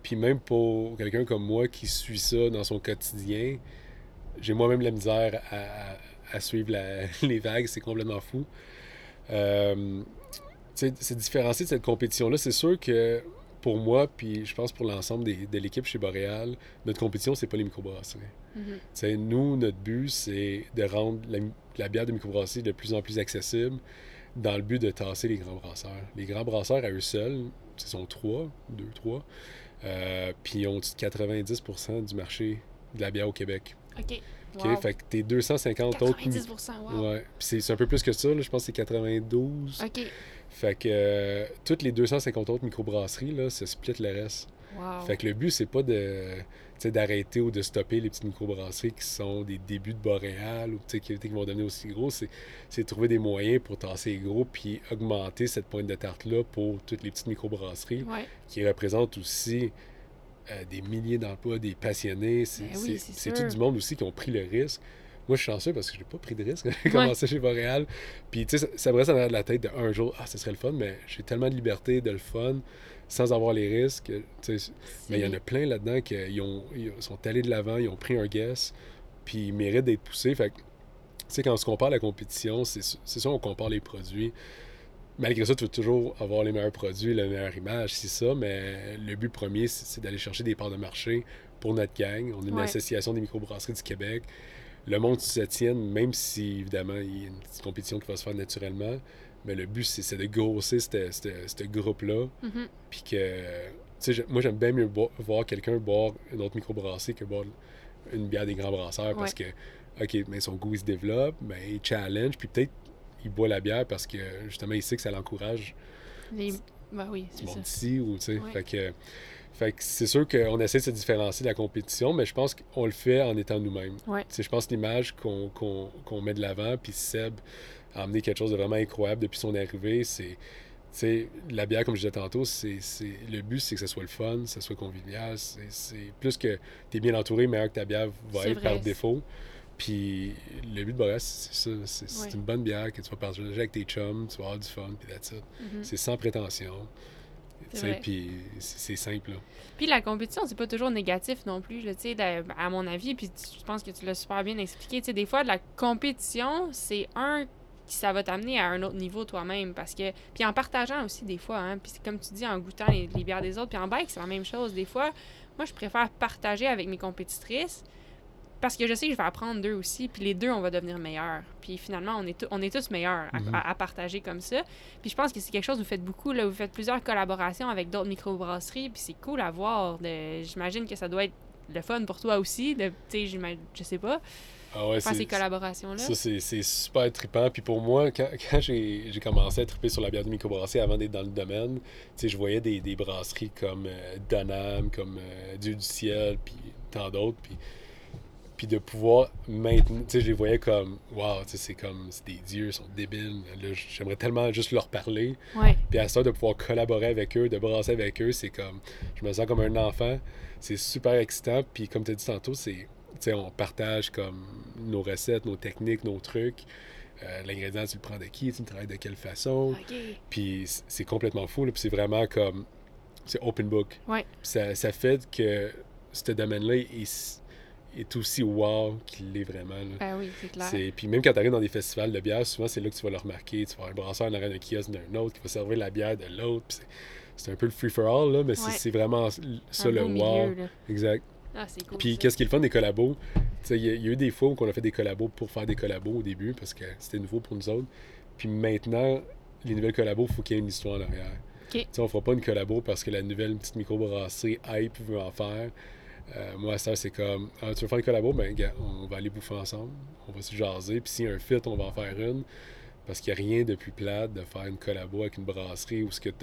Puis même pour quelqu'un comme moi qui suit ça dans son quotidien, j'ai moi-même la misère à, à- suivre les vagues. C'est complètement fou. Euh, c'est différencier de cette compétition-là. C'est sûr que pour moi, puis je pense pour l'ensemble de l'équipe chez Boréal, notre compétition, c'est pas les microbrasseries. Mhm. Nous, notre but, c'est de rendre la, la bière de microbrasserie de plus en plus accessible dans le but de tasser les grands brasseurs. Les grands brasseurs, à eux seuls, ce sont trois, deux, trois, euh, puis ils ont 90% du marché de la bière au Québec. OK. OK? Wow. Fait que tes 250 autres. 90 wow. Ouais. Puis c'est c'est un peu plus que ça, là. je pense que c'est 92. OK. Fait que euh, toutes les 250 autres microbrasseries, là, se split le reste. Wow. Fait que le but, c'est pas de d'arrêter ou de stopper les petites microbrasseries qui sont des débuts de Boréal ou qui, qui vont devenir aussi gros. C'est, c'est de trouver des moyens pour tasser les gros puis augmenter cette pointe de tarte-là pour toutes les petites microbrasseries Ouais. qui représentent aussi euh, des milliers d'emplois, des passionnés. C'est, Ben oui, tout du monde aussi qui ont pris le risque. Moi, je suis chanceux parce que j'ai pas pris de risque. J'ai commencé chez Boréal. Puis, tu sais, ça, ça me reste de la tête de un jour, ah, ce serait le fun, mais j'ai tellement de liberté, de le fun, sans avoir les risques. Mais il y en a plein là-dedans qui ils ont, ils sont allés de l'avant, ils ont pris un guess, puis ils méritent d'être poussés. Fait que, tu sais, quand on se compare à la compétition, c'est sûr, on compare les produits. Malgré ça, tu veux toujours avoir les meilleurs produits, la meilleure image, c'est ça, mais le but premier, c'est c'est d'aller chercher des parts de marché pour notre gang. On est une Ouais. association des microbrasseries du Québec. Le monde se tienne, même si, évidemment, il y a une petite compétition qui va se faire naturellement, mais le but, c'est de grossir ce groupe-là, Mhm. puis que, tu sais, je- moi, j'aime bien mieux bo- voir quelqu'un boire une autre microbrasserie que boire une bière des grands brasseurs parce que, OK, mais son goût, il se développe, mais il challenge, puis peut-être il boit la bière parce que, justement, il sait que ça l'encourage Les... Ben oui, c'est ça. monde ici, ou, tu sais, Ouais. fait que... Fait que c'est sûr qu'on essaie de se différencier de la compétition, mais je pense qu'on le fait en étant nous-mêmes. Ouais. Je pense que l'image qu'on met de l'avant, puis Seb a amené quelque chose de vraiment incroyable depuis son arrivée, c'est... La bière, comme je disais tantôt, c'est, le but, c'est que ça soit le fun, que ça soit convivial. C'est, plus que tu es bien entouré, meilleur que ta bière va être par défaut. Puis le but de Boreas, c'est ça. C'est, Ouais. une bonne bière que tu vas partager avec tes chums, tu vas avoir du fun, puis that's it. Mhm. C'est sans prétention. Tu C'est sais, vrai. Puis c'est, simple. Là. Puis la compétition, c'est pas toujours négatif non plus, là, tu sais, de- à mon avis, puis je pense que tu l'as super bien expliqué, tu sais, des fois, de la compétition, c'est un qui ça va t'amener à un autre niveau toi-même, parce que, puis en partageant aussi des fois, hein, puis comme tu dis, en goûtant les, les bières des autres, puis en bike, c'est la même chose, des fois, moi, je préfère partager avec mes compétitrices, parce que je sais que je vais apprendre d'eux aussi, puis les deux, on va devenir meilleurs. Puis finalement, on est, on est tous meilleurs à, Mhm. à- à partager comme ça. Puis je pense que c'est quelque chose que vous faites beaucoup, là. Vous faites plusieurs collaborations avec d'autres microbrasseries, puis c'est cool à voir. J'imagine que ça doit être le fun pour toi aussi, de, tu sais, j'imagine- je sais pas, Ah ouais, ces collaborations-là. Ça, c'est super trippant. Puis pour moi, quand, quand j'ai commencé à tripper sur la bière de microbrasserie avant d'être dans le domaine, tu sais, je voyais des, des brasseries comme euh, Donham, comme euh, Dieu du ciel, puis tant d'autres. Puis, puis de pouvoir maintenant, tu sais, je les voyais comme, waouh, tu sais, c'est comme, c'est des dieux, ils sont débiles. Là, j'aimerais tellement juste leur parler. Ouais, Puis à ça, de pouvoir collaborer avec eux, de brasser avec eux, c'est comme. Je me sens comme un enfant. C'est super excitant. Puis comme tu as dit tantôt, c'est. Tu sais, on partage comme nos recettes, nos techniques, nos trucs. Euh, L'ingrédient, tu le prends de qui, tu le travailles de quelle façon? Puis c'est complètement fou. là. Puis c'est vraiment comme. C'est open book. Ouais. Ça, ça fait que ce domaine-là est, est aussi wow qu'il l'est vraiment. là. Ben oui, c'est clair. Puis même quand tu arrives dans des festivals de bière, souvent c'est là que tu vas le remarquer. Tu vas avoir un brasseur en arrière d'un kiosque d'un autre qui va servir la bière de l'autre. C'est- un peu le free-for-all, là, mais c'est- Ouais. c'est vraiment ça Un le wow. milieu. Exact. Ah, c'est cool. Puis qu'est-ce qui est le fun des collabos? Tu sais, Il y, a- il y a eu des fois où on a fait des collabos pour faire des collabos au début parce que c'était nouveau pour nous autres. Puis maintenant, les nouvelles collabos, il faut qu'il y ait une histoire en arrière. Ok. Tu sais, on fera pas une collabo parce que la nouvelle petite microbrasserie Hype veut en faire. Euh, moi, ça, c'est comme, ah, tu veux faire une collabo? Ben, gars, on va aller bouffer ensemble. On va se jaser. Puis s'il y a un fit, on va en faire une. Parce qu'il n'y a rien de plus plate de faire une collabo avec une brasserie où il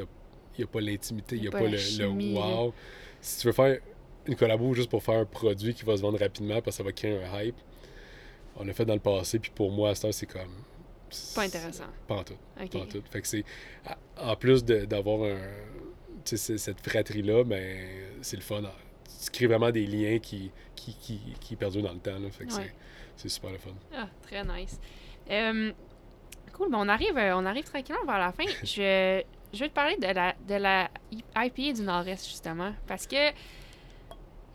n'y a pas l'intimité, il n'y a, pas, le, wow. Si tu veux faire une collabo juste pour faire un produit qui va se vendre rapidement parce que ça va créer un hype, on l'a fait dans le passé. Puis pour moi, à cette heure, c'est comme. Pas intéressant. Pas en tout. Pas en tout. Fait que c'est. En plus d'avoir un. Cette fratrie-là, ben, c'est le fun. Tu crées vraiment des liens qui, qui, qui, qui perdurent dans le temps. Là. Fait que Ouais. c'est- super le fun. Ah, très nice. Euh, cool, bon, on arrive, euh, on arrive tranquillement vers la fin. Je, je vais te parler de la, de la IPA du Nord-Est, justement, parce que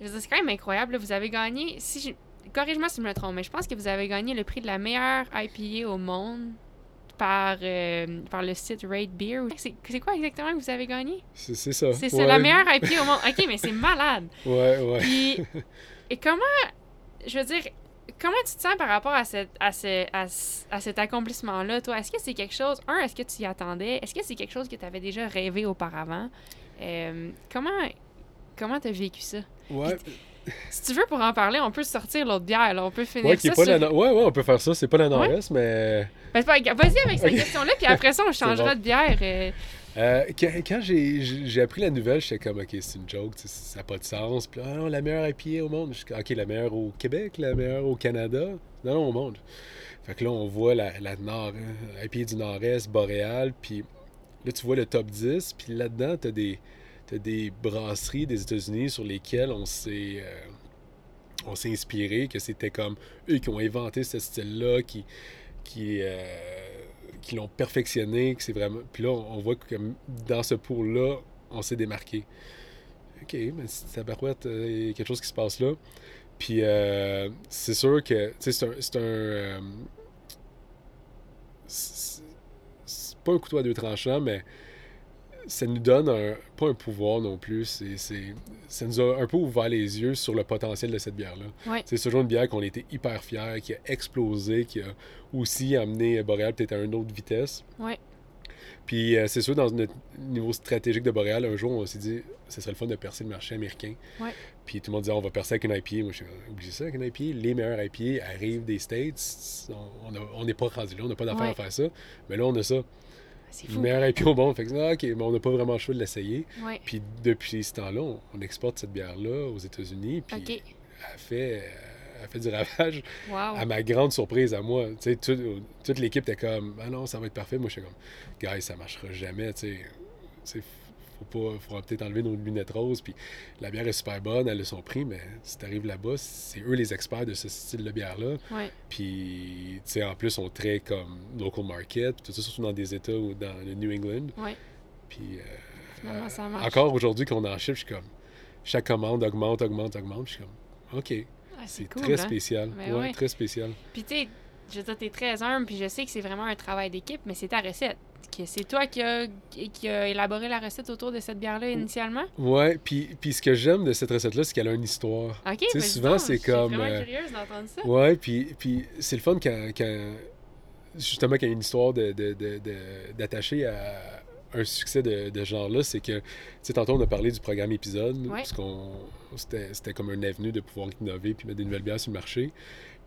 je c'est quand même incroyable. là. Vous avez gagné, si je, corrige-moi si je me trompe, mais je pense que vous avez gagné le prix de la meilleure IPA au monde par, euh, par le site Rate Beer. C'est, quoi exactement que vous avez gagné? C'est ça. C'est, Ouais. la meilleure IPA au monde. Ok, mais c'est malade. Ouais, ouais. Puis, et comment, je veux dire, comment tu te sens par rapport à, cette, à, ce, à, à cet accomplissement-là, toi? Est-ce que c'est quelque chose, un, est-ce que tu y attendais? Est-ce que c'est quelque chose que tu avais déjà rêvé auparavant? Euh, comment comment tu as vécu ça? Ouais. Si tu veux, pour en parler, on peut sortir l'autre bière. Là. On peut finir Ouais, ça pas la ouais, ouais, on peut faire ça. C'est pas la Nord-Est, mais. Ben, pas. Vas-y avec cette question-là, puis après ça, on changera bon. de bière. euh. Euh, quand quand j'ai appris la nouvelle, j'étais comme, OK, c'est une joke, ça n'a pas de sens. Puis ah non, la meilleure IPA au monde. Comme, OK, la meilleure au Québec, la meilleure au Canada. Non, non, au monde. Fait que là, on voit la, la Nord, hein, IPA du Nord-Est, Boréal, puis là, tu vois le top 10, puis là-dedans, tu as des, t'as des brasseries des États-Unis sur lesquelles on s'est euh, on s'est inspiré, que c'était comme eux qui ont inventé ce style-là, qui, qui, euh, qui l'ont perfectionné, que c'est vraiment. Puis là, on voit que dans ce pool-là, on s'est démarqué. OK, mais c'est barouette, euh, il y a quelque chose qui se passe là. Puis euh, c'est sûr que, c'est un. C'est un c'est pas un couteau à deux tranchants, mais ça nous donne un, pas un pouvoir non plus. C'est, ça nous a un peu ouvert les yeux sur le potentiel de cette bière-là. C'est toujours une bière qu'on était hyper fiers, qui a explosé, qui a aussi amené Boréal peut-être à une autre vitesse. Puis euh, c'est sûr, dans notre niveau stratégique de Boréal, un jour, on s'est dit, ce serait le fun de percer le marché américain. Ouais. Puis tout le monde disait, on va percer avec une IPA. Moi, je suis oubliez ça, avec une IPA. Les meilleurs IPA arrivent des States. On- n'est pas rendu là, on n'a pas d'affaire Ouais. à faire ça. Mais là, on a ça. C'est Le fou. meilleur IPA au monde. Fait que, ah, OK, mais on n'a pas vraiment le choix de l'essayer. Ouais. Puis depuis ce temps-là, on, on exporte cette bière-là aux États-unis. Puis OK. elle, fait, euh, elle fait du ravage. Wow. À ma grande surprise, à moi, tu sais, tout- toute l'équipe était comme, ah non, ça va être parfait. Moi, je suis comme, guys, ça marchera jamais, tu sais. Tu faut pas, faut peut-être enlever nos lunettes roses. Puis la bière est super bonne, elle a son prix, mais si t'arrives là-bas, c'est eux les experts de ce style de bière-là. Ouais. Puis, tu sais, en plus, on très comme local market, puis tout ça, surtout dans des États ou dans le New England. Ouais. Puis, euh, ça encore aujourd'hui qu'on en ship, je suis comme, chaque commande augmente, augmente, augmente. Je suis comme, OK, Ah, c'est cool, très hein? spécial. Ben ouais, ouais. très spécial. Puis tu sais, je veux dire, t'es très humble, puis je sais que c'est vraiment un travail d'équipe, mais c'est ta recette. C'est toi qui a, qui a élaboré la recette autour de cette bière-là initialement? Ouais, puis, puis ce que j'aime de cette recette-là, c'est qu'elle a une histoire. OK, mais souvent, c'est Je suis comme, vraiment euh, curieuse d'entendre ça. Ouais, puis, puis c'est le fun quand, quand- justement, qu'il y a une histoire de, de- de- de- d'attacher à un succès de, de ce genre-là, c'est que, tu sais, tantôt, on a parlé du programme épisode, Ouais. parce qu'on c'était comme un avenue de pouvoir innover puis mettre des nouvelles bières sur le marché.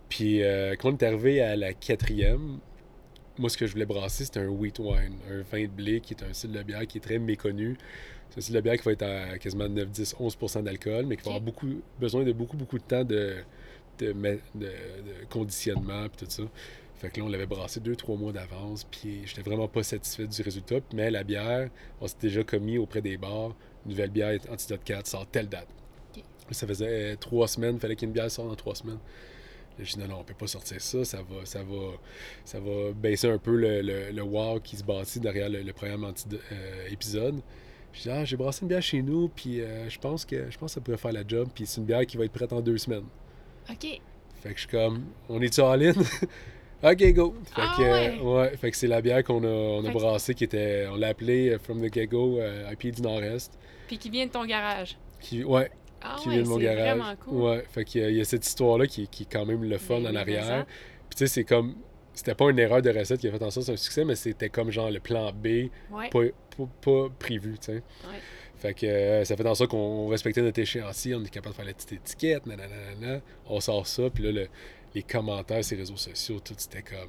Puis euh, quand on est arrivé à la quatrième, moi, ce que je voulais brasser, c'était un wheat wine, un vin de blé qui est un style de bière qui est très méconnu. C'est un style de bière qui va être à quasiment 9, 10, 11% d'alcool, mais qui va avoir beaucoup, besoin de beaucoup, beaucoup de temps de, de, de- de conditionnement puis tout ça. Fait que là, on l'avait brassé deux, trois mois d'avance, puis j'étais vraiment pas satisfait du résultat. Mais la bière, on s'était déjà commis auprès des bars, nouvelle bière Antidote 4 sort telle date. Ça faisait euh, trois semaines, il fallait qu'une bière sorte dans trois semaines. Je dis non, non, on peut pas sortir ça, ça va, ça va, ça va baisser un peu le, le, le wow qui se bâtit derrière le, le programme antido- euh, épisode. Je dis, ah, j'ai brassé une bière chez nous, puis euh, je pense que je pense que ça pourrait faire la job, puis c'est une bière qui va être prête en deux semaines. OK. Fait que je suis comme, on est-tu all-in? ok, go! Fait Ah que, euh, ouais? ouais, fait que c'est la bière qu'on a, on a brassée qui était, on l'a appelée From the Get-Go, euh, IPA du Nord-Est. Puis qui vient de ton garage. Qui, ouais, Ah qui ouais, vient de mon garage. vraiment cool. Ouais, fait qu'il y a- il y a cette histoire-là qui, qui est quand même le fun Ben en arrière. Puis tu sais, c'est comme, c'était pas une erreur de recette qui a fait en sorte que c'est un succès, mais c'était comme genre le plan B, Ouais. pas, pas, pas prévu, tu sais. Ouais. Fait que euh, ça fait en sorte qu'on respectait notre échéancier, on est capable de faire la petite étiquette, nanana, on sort ça, puis là, le- les commentaires sur les réseaux sociaux, tout, c'était comme...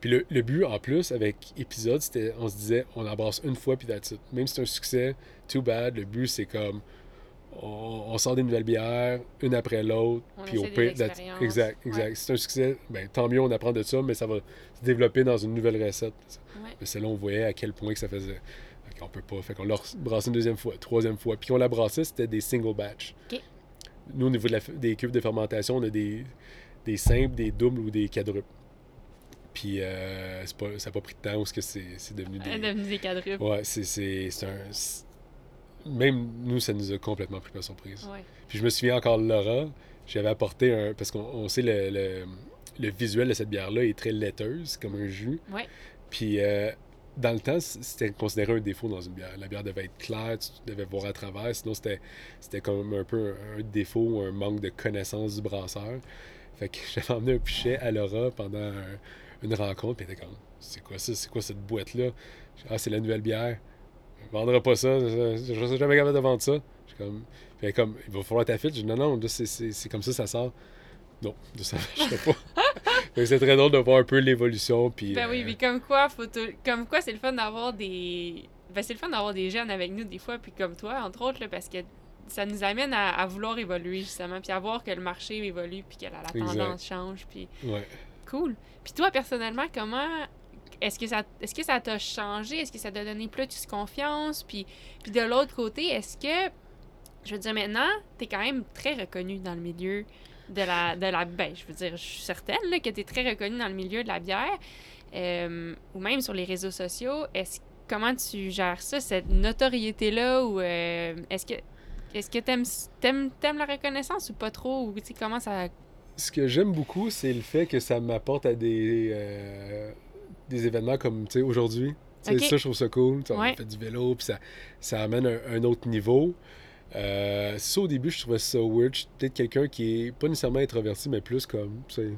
Puis le, le but, en plus, avec épisode, c'était, on se disait, on embrasse une fois, puis that's it. Même si c'est un succès, too bad, le but, c'est comme, on, on sort des nouvelles bières, une après l'autre, On puis au pire, exact, exact. Ouais. C'est un succès, ben, tant mieux, on apprend de ça, mais ça va se développer dans une nouvelle recette. Ouais. Mais celle-là, on voyait à quel point que ça faisait. Fait qu'on peut pas. Fait qu'on l'a brassé une deuxième fois, troisième fois. Puis on l'a brassé, c'était des single batch. Nous, au niveau de la f- des cubes de fermentation, on a des, des simples, des doubles ou des quadruples. Puis euh, c'est pas, ça n'a pas pris de temps est-ce que c'est c'est devenu des. est devenue des quadruples. Ouais, c'est c'est- c'est un. Même nous, ça nous a complètement pris par surprise. Ouais. Puis je me souviens encore de Laura, j'avais apporté un. Parce qu'on on sait le, le, le visuel de cette bière-là est très laiteuse, comme un jus. Ouais. Puis euh, dans le temps, c'était considéré un défaut dans une bière. La bière devait être claire, tu devais voir à travers, sinon c'était c'était comme un peu un, un défaut, un manque de connaissance du brasseur. Fait que j'avais emmené un pichet à Laura pendant un- une rencontre, puis elle était comme C'est quoi ça C'est quoi cette boîte-là? Ah, c'est la nouvelle bière. Je vendrai pas ça, je je serai jamais capable de vendre ça. J'ai comme... Comme, il va falloir ta Je dis, non, non, c'est comme ça, ça sort. Non, de ça ne pas. c'est très drôle de voir un peu l'évolution. Puis, ben oui, mais comme quoi, faut comme quoi c'est le fun d'avoir des. Ben, c'est le fun d'avoir des jeunes avec nous des fois, puis comme toi, entre autres, là, parce que ça nous amène à, vouloir évoluer, justement, puis à voir que le marché évolue, puis que la, tendance change. Puis... Ouais. Cool. Puis toi, personnellement, comment. Est-ce que ça est-ce que ça t'a changé? Est-ce que ça t'a donné plus de confiance? Puis, puis de l'autre côté, est-ce que. Je veux dire, maintenant, t'es quand même très reconnu dans le milieu de la. De la ben, je veux dire, je suis certaine là, que t'es très reconnu dans le milieu de la bière. Euh, ou même sur les réseaux sociaux. Est-ce comment tu gères ça, cette notoriété-là, ou euh, est-ce que est-ce que t'aimes, aimes, aimes la reconnaissance ou pas trop? Ou comment ça. Ce que j'aime beaucoup, c'est le fait que ça m'apporte à des, euh, des événements comme aujourd'hui. Ça, je trouve ça cool. On fait du vélo, puis ça, ça amène un, autre niveau. Euh, ça, au début, je trouvais ça weird. Peut-être quelqu'un qui est pas nécessairement introverti, mais plus comme, tu sais,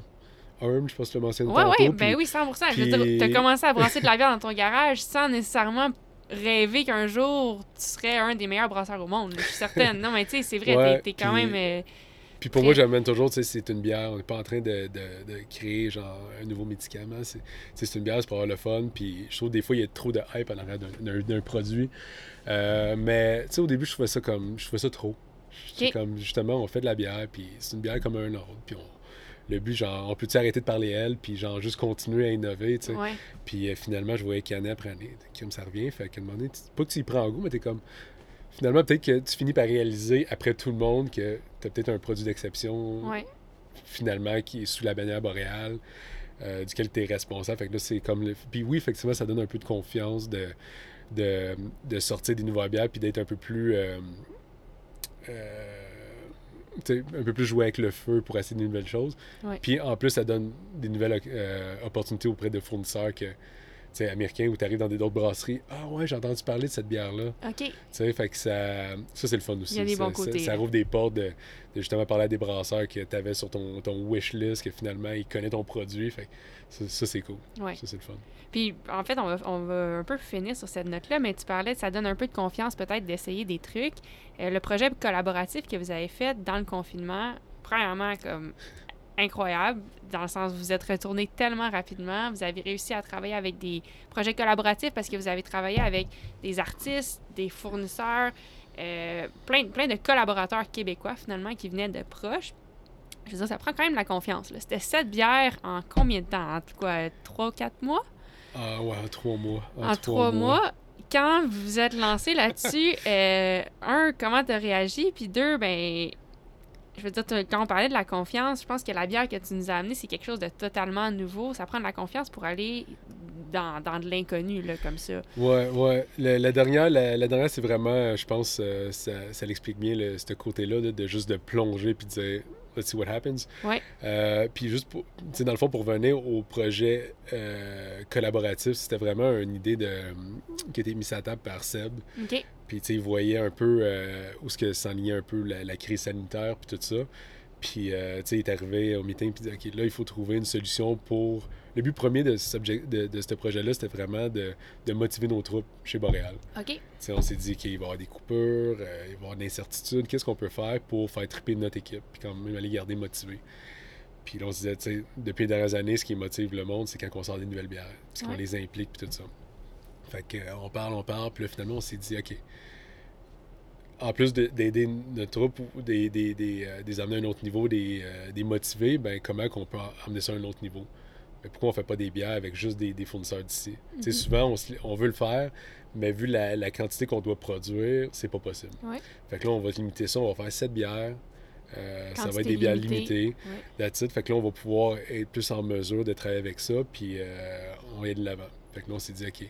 arm, je pense que tu l'as mentionné ouais, tantôt. Ouais, ben oui, 100%. Je veux dire, t'as commencé à brasser de la bière dans ton garage sans nécessairement rêver qu'un jour tu serais un des meilleurs brasseurs au monde. Je suis certaine. non, mais tu sais, c'est vrai, t'es, quand même. Euh, puis pour moi, j'amène toujours, tu sais, c'est une bière. On n'est pas en train de, de, créer genre un nouveau médicament. C'est, c'est une bière, c'est pour avoir le fun. Puis je trouve des fois, il y a trop de hype à l'arrière d'un, produit. Euh, mais tu sais, au début, je trouvais ça comme. Je trouvais ça trop. Comme justement, on fait de la bière, puis c'est une bière comme un autre. Puis on le but, genre, on peut-tu arrêter de parler elle, puis genre, juste continuer à innover, tu sais. Puis euh, finalement, je voyais qu'année après année, comme ça revient, fait qu'à un moment donné, pas que tu y prends en goût, mais t'es comme. Finalement, peut-être que tu finis par réaliser, après tout le monde, que t'as peut-être un produit d'exception, finalement, qui est sous la bannière boréale, euh, duquel tu es responsable. Fait que là, c'est comme. Le... Puis oui, effectivement, ça donne un peu de confiance de, de, sortir des nouvelles bières, puis d'être un peu plus. Euh, un peu plus jouer avec le feu pour essayer de nouvelles choses. Puis en plus, ça donne des nouvelles euh, opportunités auprès de fournisseurs que, américains où tu arrives dans des autres brasseries. Ah ouais, j'ai entendu parler de cette bière-là. OK. Tu sais, fait que ça, ça c'est le fun aussi. Il y a des bons côtés. Ça, rouvre des portes de, justement parler à des brasseurs que tu avais sur ton, ton wish list, que finalement, ils connaissent ton produit. Fait ça, c'est cool. Ouais. Ça, c'est le fun. Puis, en fait, on va, on va un peu finir sur cette note-là, mais tu parlais, ça donne un peu de confiance peut-être d'essayer des trucs. Euh, le projet collaboratif que vous avez fait dans le confinement, premièrement, comme incroyable, dans le sens où vous êtes retourné tellement rapidement. Vous avez réussi à travailler avec des projets collaboratifs parce que vous avez travaillé avec des artistes, des fournisseurs, euh, plein, plein de collaborateurs québécois finalement qui venaient de proches. Je veux dire, ça prend quand même la confiance. C'était sept bières en combien de temps? En quoi, trois ou quatre mois? Ah ouais, en trois mois. En, trois, mois. Quand vous vous êtes lancé là-dessus, euh, un, comment tu as réagi? Puis deux, ben, je veux dire, quand on parlait de la confiance, je pense que la bière que tu nous as amenée, c'est quelque chose de totalement nouveau. Ça prend de la confiance pour aller dans, dans de l'inconnu, là, comme ça. Ouais, ouais. la, dernière, la, dernière c'est vraiment, je pense, euh, ça, ça l'explique bien, ce côté-là, de, de, juste de plonger puis de dire let's see what happens. Ouais. Euh, puis juste, pour, dans le fond, pour revenir au projet euh, collaboratif, c'était vraiment une idée de, qui a été mise à table par Seb. Puis, il voyait un peu euh, où ce que s'enlignait un peu la, la, crise sanitaire, puis tout ça. Puis, euh, tu sais, il est arrivé au meeting, puis il dit, OK, là, il faut trouver une solution pour le but premier de ce, de, de ce projet-là, c'était vraiment de, de, motiver nos troupes chez Boréal. OK. on s'est dit qu'il va y avoir des coupures, euh, il va y avoir de l'incertitude. Qu'est-ce qu'on peut faire pour faire triper notre équipe, puis quand même aller garder motivé. Puis là, on se disait, tu sais, depuis les dernières années, ce qui motive le monde, c'est quand on sort des nouvelles bières, puis qu'on les implique, puis tout ça. Fait qu'on parle, on parle, puis là, finalement, on s'est dit, OK, en plus d'aider notre troupe ou des, des, des, euh, amener à un autre niveau, des, euh, des motiver, ben comment qu'on peut amener ça à un autre niveau? Pourquoi on fait pas des bières avec juste des, fournisseurs d'ici? Mhm. Souvent, on, veut le faire, mais vu la, quantité qu'on doit produire, c'est pas possible. Fait que là, on va limiter ça, on va faire 7 bières. Euh, ça va être des bières limitées. Ouais. Fait que là, on va pouvoir être plus en mesure de travailler avec ça, puis euh, on va aller de l'avant. Fait que là, on s'est dit, OK,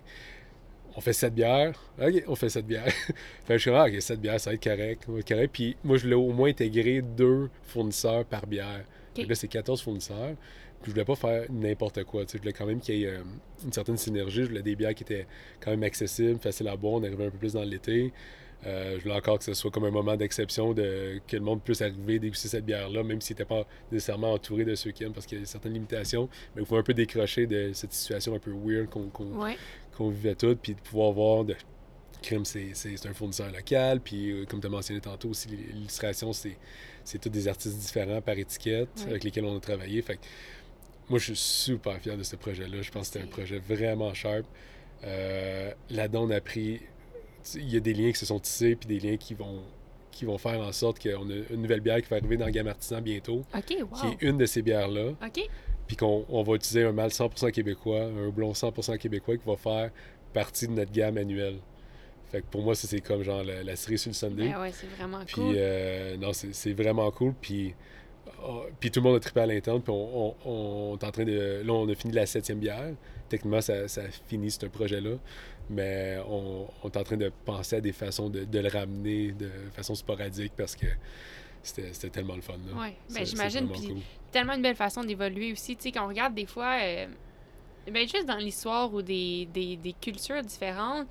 on fait 7 bières. OK, on fait 7 bières. fait que je suis ah, OK, 7 bières, ça va être correct. va être correct. Puis moi, je voulais au moins intégrer deux fournisseurs par bière. là, c'est 14 fournisseurs je voulais pas faire n'importe quoi. Je voulais quand même qu'il y ait euh, une certaine synergie. Je voulais des bières qui étaient quand même accessibles, faciles à boire. On arrivait un peu plus dans l'été. Euh, je voulais encore que ce soit comme un moment d'exception, de, que le monde puisse arriver déguster cette bière-là, même s'il n'était pas nécessairement entouré de ceux qui aiment, parce qu'il y a certaines limitations. Mais il faut un peu décrocher de cette situation un peu weird qu'on vivait toutes, puis de pouvoir voir de crime, c'est un fournisseur local. Puis, euh, comme tu as mentionné tantôt aussi, l'illustration, c'est c'est tous des artistes différents par étiquette Oui. avec lesquels on a travaillé. Fait que moi, je suis super fier de ce projet-là. Je pense que c'était un projet vraiment sharp. Euh, Là-dedans, on a pris. Il y a des liens qui se sont tissés, puis des liens qui vont, qui vont faire en sorte qu'on a une nouvelle bière qui va arriver dans la gamme artisan bientôt, OK, wow. qui est une de ces bières-là, OK. puis qu'on on va utiliser un mâle 100% québécois, un blond 100% québécois qui va faire partie de notre gamme annuelle. Fait que pour moi, c'est comme genre la, la cerise sur le sundae. Ben ouais, c'est vraiment Puis cool. euh, non, c'est c'est vraiment cool. Puis, oh, puis tout le monde a trippé à l'interne. Puis on, on- on est en train de. Là, on a fini la septième bière. Techniquement, ça, ça finit ce projet-là. Mais on, on est en train de penser à des façons de, de le ramener de façon sporadique parce que c'était tellement le fun. Là. Ouais, C'est- ben j'imagine. Puis cool. tellement une belle façon d'évoluer aussi. Tu sais, quand on regarde des fois, euh, ben juste dans l'histoire ou des, des, des cultures différentes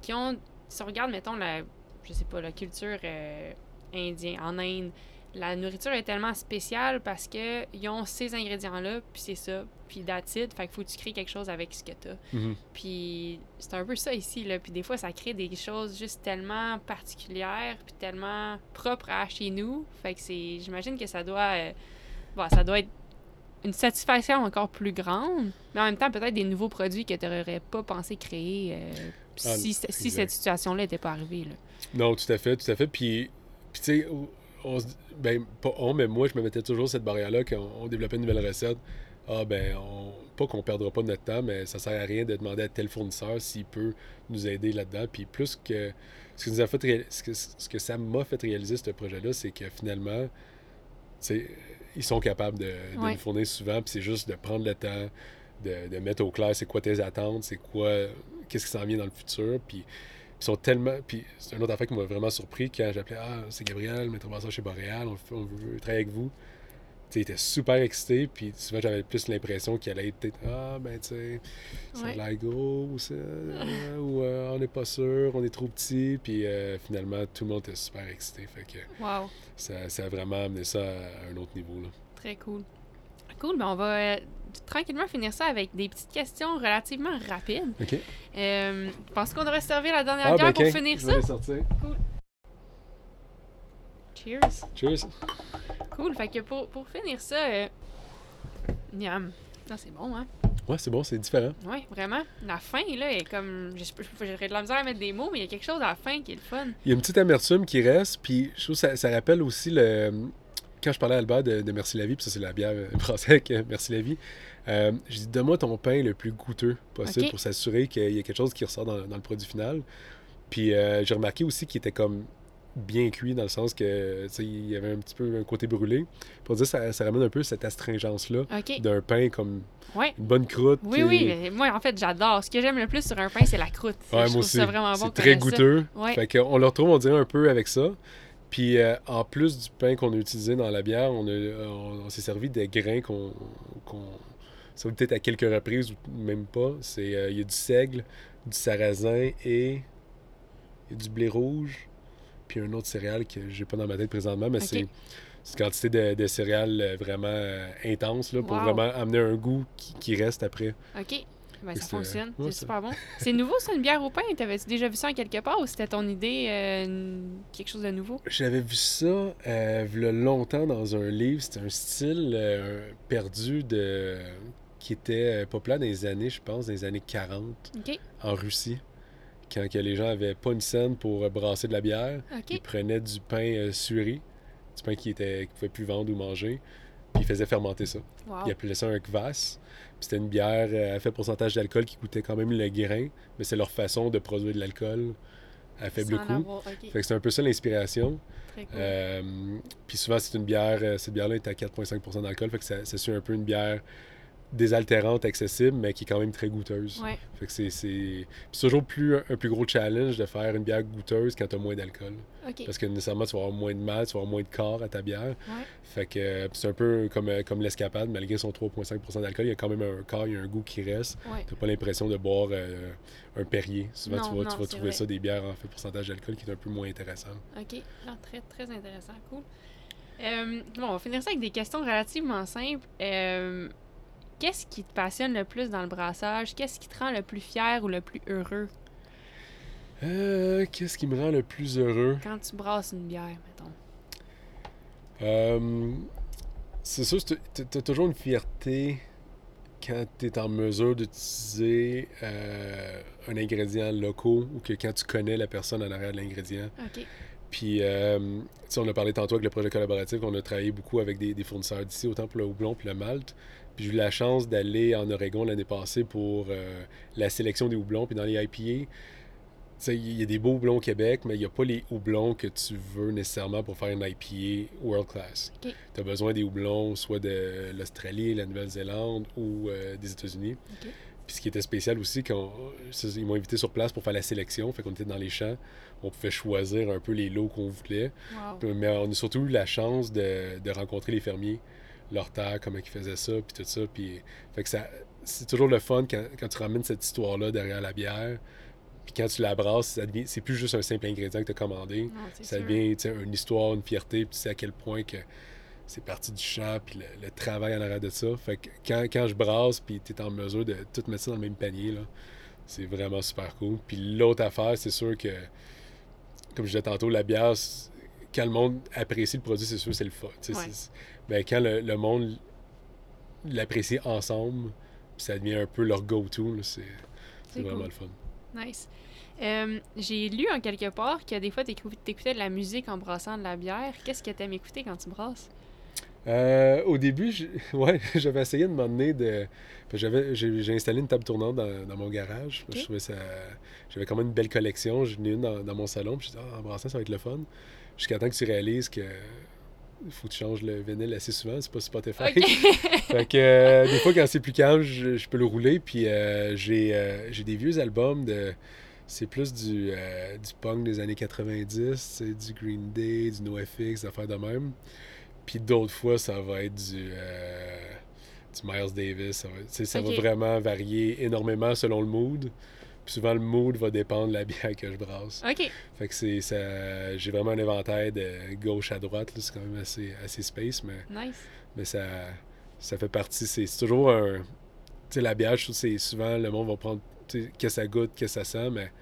qui ont. Si on regarde, mettons, la, je sais pas, la culture euh, indienne, en Inde, la nourriture est tellement spéciale parce que ils ont ces ingrédients-là, puis c'est ça, puis it. Fait qu'il faut que tu crées quelque chose avec ce que t'as. Mhm. Puis c'est un peu ça ici, là. Puis des fois, ça crée des choses juste tellement particulières, puis tellement propres à chez nous. Fait que c'est... J'imagine que ça doit... euh, bon, ça doit être une satisfaction encore plus grande, mais en même temps, peut-être des nouveaux produits que tu n'aurais pas pensé créer euh, Ah, si, cette situation-là n'était pas arrivée, là. Non, tout à fait, tout à fait. Puis, puis tu sais, on se dit- ben, pas on, mais moi, je me mettais toujours cette barrière-là quand on développait une nouvelle recette. Ah, ben, on, pas qu'on perdra pas notre temps, mais ça sert à rien de demander à tel fournisseur s'il peut nous aider là-dedans. Puis, plus que. Ce que, nous a fait ce que, ce que ça m'a fait réaliser, ce projet-là, c'est que finalement, tu sais, ils sont capables de, de Ouais. nous fournir souvent, puis c'est juste de prendre le temps, de, de mettre au clair c'est quoi tes attentes, c'est quoi, qu'est-ce qui s'en vient dans le futur, puis ils sont tellement. Puis c'est une autre affaire qui m'a vraiment surpris quand j'appelais Ah, c'est Gabriel, maître brasseur chez Boréal, on, on veut travailler avec vous. Tu sais, il était super excité, puis souvent j'avais plus l'impression qu'il allait être peut-être Ah, ben tu sais, ça Ouais. a l'air gros, ou, ça, euh, ou euh, on n'est pas sûr, on est trop petit, puis euh, finalement tout le monde était super excité. Fait que Wow, ça, ça a vraiment amené ça à un autre niveau. Là. très cool. Cool, ben on va euh, tranquillement finir ça avec des petites questions relativement rapides. OK. Euh, je pense qu'on devrait servir la dernière Ah, bière ben, pour finir je ça? vais les sortir. Cheers! Cheers. Cool, fait que pour, pour finir ça, euh... miam. Non, c'est bon, hein? Ouais, c'est bon, c'est différent. Ouais, vraiment. La fin, là, est comme. J'aurais de la misère à mettre des mots, mais il y a quelque chose à la fin qui est le fun. Il y a une petite amertume qui reste, puis je trouve que ça, ça rappelle aussi le. Quand je parlais à Albert de, de Merci la vie, puis ça c'est la bière euh, euh, Merci la vie, euh, je dis donne-moi ton pain le plus goûteux possible pour s'assurer qu'il y a quelque chose qui ressort dans, dans le produit final. Puis euh, j'ai remarqué aussi qu'il était comme bien cuit dans le sens que il y avait un petit peu un côté brûlé. Pour dire ça, ça ramène un peu cette astringence-là OK. d'un pain comme Ouais. une bonne croûte. Oui, qui- oui, mais moi, en fait, j'adore. Ce que j'aime le plus sur un pain, c'est la croûte. Ouais, je moi trouve aussi. ça vraiment bon. C'est très goûteux. Ouais. Fait qu'on le retrouve, on dirait, un peu avec ça. Puis euh, en plus du pain qu'on a utilisé dans la bière, on, on s'est servi des grains qu'on. qu'on ça peut-être à quelques reprises ou même pas. C'est, euh, Il y a du seigle, du sarrasin et, du blé rouge. Puis un autre céréale que j'ai pas dans ma tête présentement, mais c'est, c'est une quantité de, de céréales euh, vraiment euh, intense là, pour Wow. vraiment amener un goût qui, qui reste après. OK. Ben, ça c'est- fonctionne. ouais, c'est super bon. C'est nouveau, ça, une bière au pain? T'avais-tu déjà vu ça en quelque part ou c'était ton idée, euh, quelque chose de nouveau? J'avais vu ça euh, longtemps dans un livre. C'était un style euh, perdu de qui était euh, populaire dans les années, je pense, dans les années 40 OK. en Russie. Quand que les gens avaient pas une scène pour euh, brasser de la bière, ils prenaient du pain euh, sué, du pain qui était qu'ils pouvaient plus vendre ou manger, puis ils faisaient fermenter ça. Wow. Ils appelaient ça un kvass. C'était une bière euh, à faible pourcentage d'alcool qui coûtait quand même le grain, mais c'est leur façon de produire de l'alcool à faible Sans coût. Fait que c'est un peu ça l'inspiration. Cool. Euh, puis souvent, c'est une bière, euh, cette bière-là est à 4,5% d'alcool, fait que ça, ça suit un peu une bière désaltérante, accessible, mais qui est quand même très goûteuse. Ouais. Fait que c'est, c'est... toujours plus, un plus gros challenge de faire une bière goûteuse quand tu as moins d'alcool. Parce que nécessairement, tu vas avoir moins de mal, tu vas avoir moins de corps à ta bière. Ouais. Fait que euh, c'est un peu comme, euh, comme l'escapade, malgré son 3,5% d'alcool, il y a quand même un corps, il y a un goût qui reste. Ouais. T'as pas l'impression de boire euh, un Perrier. Souvent, Non, tu vas, non, tu vas trouver vrai. ça des bières en fait pourcentage d'alcool qui est un peu moins intéressant. OK. Ah, très, très intéressant. Cool. Euh, bon, on va finir ça avec des questions relativement simples. Euh, Qu'est-ce qui te passionne le plus dans le brassage? Qu'est-ce qui te rend le plus fier ou le plus heureux? Euh, Qu'est-ce qui me rend le plus heureux? Quand tu brasses une bière, mettons. Euh, c'est sûr, tu as toujours une fierté quand tu es en mesure d'utiliser euh, un ingrédient local ou que quand tu connais la personne en arrière de l'ingrédient. OK. Puis, euh, tu sais, on a parlé tantôt avec le projet collaboratif, on a travaillé beaucoup avec des, des fournisseurs d'ici, autant pour le houblon puis le malt. Puis j'ai eu la chance d'aller en Oregon l'année passée pour euh, la sélection des houblons. Puis dans les IPA, il y a des beaux houblons au Québec, mais il n'y a pas les houblons que tu veux nécessairement pour faire une IPA world class. Tu as besoin des houblons soit de l'Australie, la Nouvelle-Zélande ou euh, des États-Unis. Puis ce qui était spécial aussi, quand ils m'ont invité sur place pour faire la sélection, fait qu'on était dans les champs, on pouvait choisir un peu les lots qu'on voulait. Wow. Mais on a surtout eu la chance de, de rencontrer les fermiers, leur terre, comment ils faisaient ça, puis tout ça. Puis, fait que ça, c'est toujours le fun quand, quand tu ramènes cette histoire-là derrière la bière. Puis quand tu la brasses, ça devient, c'est plus juste un simple ingrédient que tu as commandé. Non, Ça sûr. devient une histoire, une fierté, puis tu sais à quel point que c'est parti du champ, puis le, le travail en arrière de ça. Fait que quand, quand je brasse, puis tu es en mesure de tout mettre ça dans le même panier, là, c'est vraiment super cool. Puis l'autre affaire, c'est sûr que, comme je disais tantôt, la bière, quand le monde apprécie le produit, c'est sûr c'est le fun. Ouais. Ben, quand le, le monde l'apprécie ensemble, puis ça devient un peu leur go-to, c'est vraiment cool. le fun. Nice. Euh, J'ai lu en quelque part que des fois, t'écou- t'écoutais de la musique en brassant de la bière. Qu'est-ce que t'aimes écouter quand tu brasses? Euh, au début, je- ouais, j'avais essayé de m'emmener de. j'ai, installé une table tournante dans, dans mon garage. Ok. Je trouvais ça. J'avais quand même une belle collection. J'en ai une dans, dans mon salon. Puis je me suis dit, ah, en brassant, ça va être le fun. Jusqu'à temps que tu réalises que. Il faut que tu changes le vinyle assez souvent, c'est pas Spotify. Fait que euh, des fois, quand c'est plus calme, je, je peux le rouler. Puis euh, j'ai, euh, j'ai des vieux albums de. C'est plus du, du punk des années 90, c'est du Green Day, du NoFX, des affaires de même. Puis d'autres fois, ça va être du, du Miles Davis. Ça, va, ça va vraiment varier énormément selon le mood. Puis souvent, le mood va dépendre de la bière que je brasse. OK. Fait que c'est ça. J'ai vraiment un inventaire de gauche à droite. C'est quand même assez, assez space, mais, Nice. mais ça, ça fait partie. C'est toujours un. Tu sais, la bière, je trouve c'est souvent le monde va prendre. Que ça goûte, que ça sent, mais.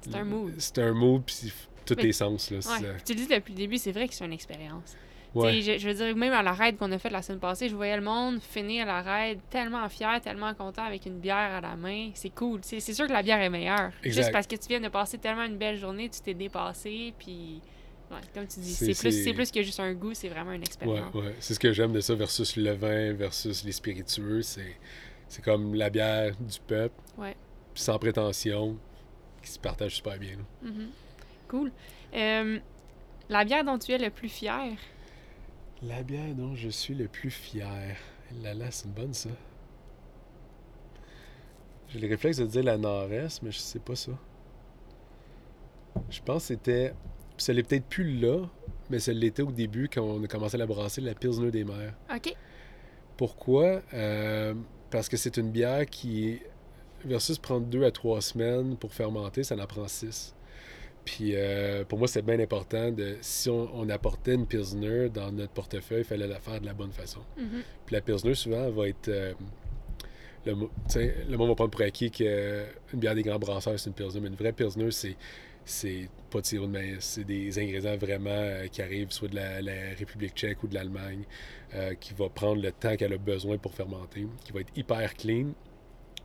C'est un mood. C'est un mood, puis tous Mais- les sens. Là, Ouais. Puis Tu le dis depuis le début, c'est vrai que c'est une expérience. Ouais. Je, je veux dire, même à la raid qu'on a faite la semaine passée, je voyais le monde finir la raid tellement fier, tellement content avec une bière à la main. C'est cool. C'est sûr que la bière est meilleure. Exact. Juste parce que tu viens de passer tellement une belle journée, tu t'es dépassé, puis. Ouais, comme tu dis, C'est- plus, plus que juste un goût, c'est vraiment une expérience. ouais. C'est ce que j'aime de ça versus le vin, versus les spiritueux. C'est, comme la bière du peuple, Ouais. sans prétention, qui se partage super bien. Mhm. Cool. Euh, la bière dont tu es le plus fier? La bière dont je suis le plus fier. Là, là, c'est une bonne, ça. J'ai le réflexe de dire la Nord-Est, mais je sais pas ça. Je pense que c'était. Puis ça l'est peut-être plus là, mais ça l'était au début quand on a commencé à la brasser, la Pilsner des mers. OK. Pourquoi? Euh, parce que c'est une bière qui, versus prendre deux à trois semaines pour fermenter, ça en prend six. Puis euh, pour moi, c'est bien important de, si on, on apportait une Pilsner dans notre portefeuille, il fallait la faire de la bonne façon. Mhm. Puis la Pilsner, souvent, va être. euh, le, le monde va prendre pour acquis qu'une bière des grands brasseurs, c'est une Pilsner. Mais une vraie Pilsner, c'est. C'est pas de sirop de maïs, c'est des ingrédients vraiment euh, qui arrivent soit de la, la République tchèque ou de l'Allemagne, euh, qui va prendre le temps qu'elle a besoin pour fermenter, qui va être hyper clean.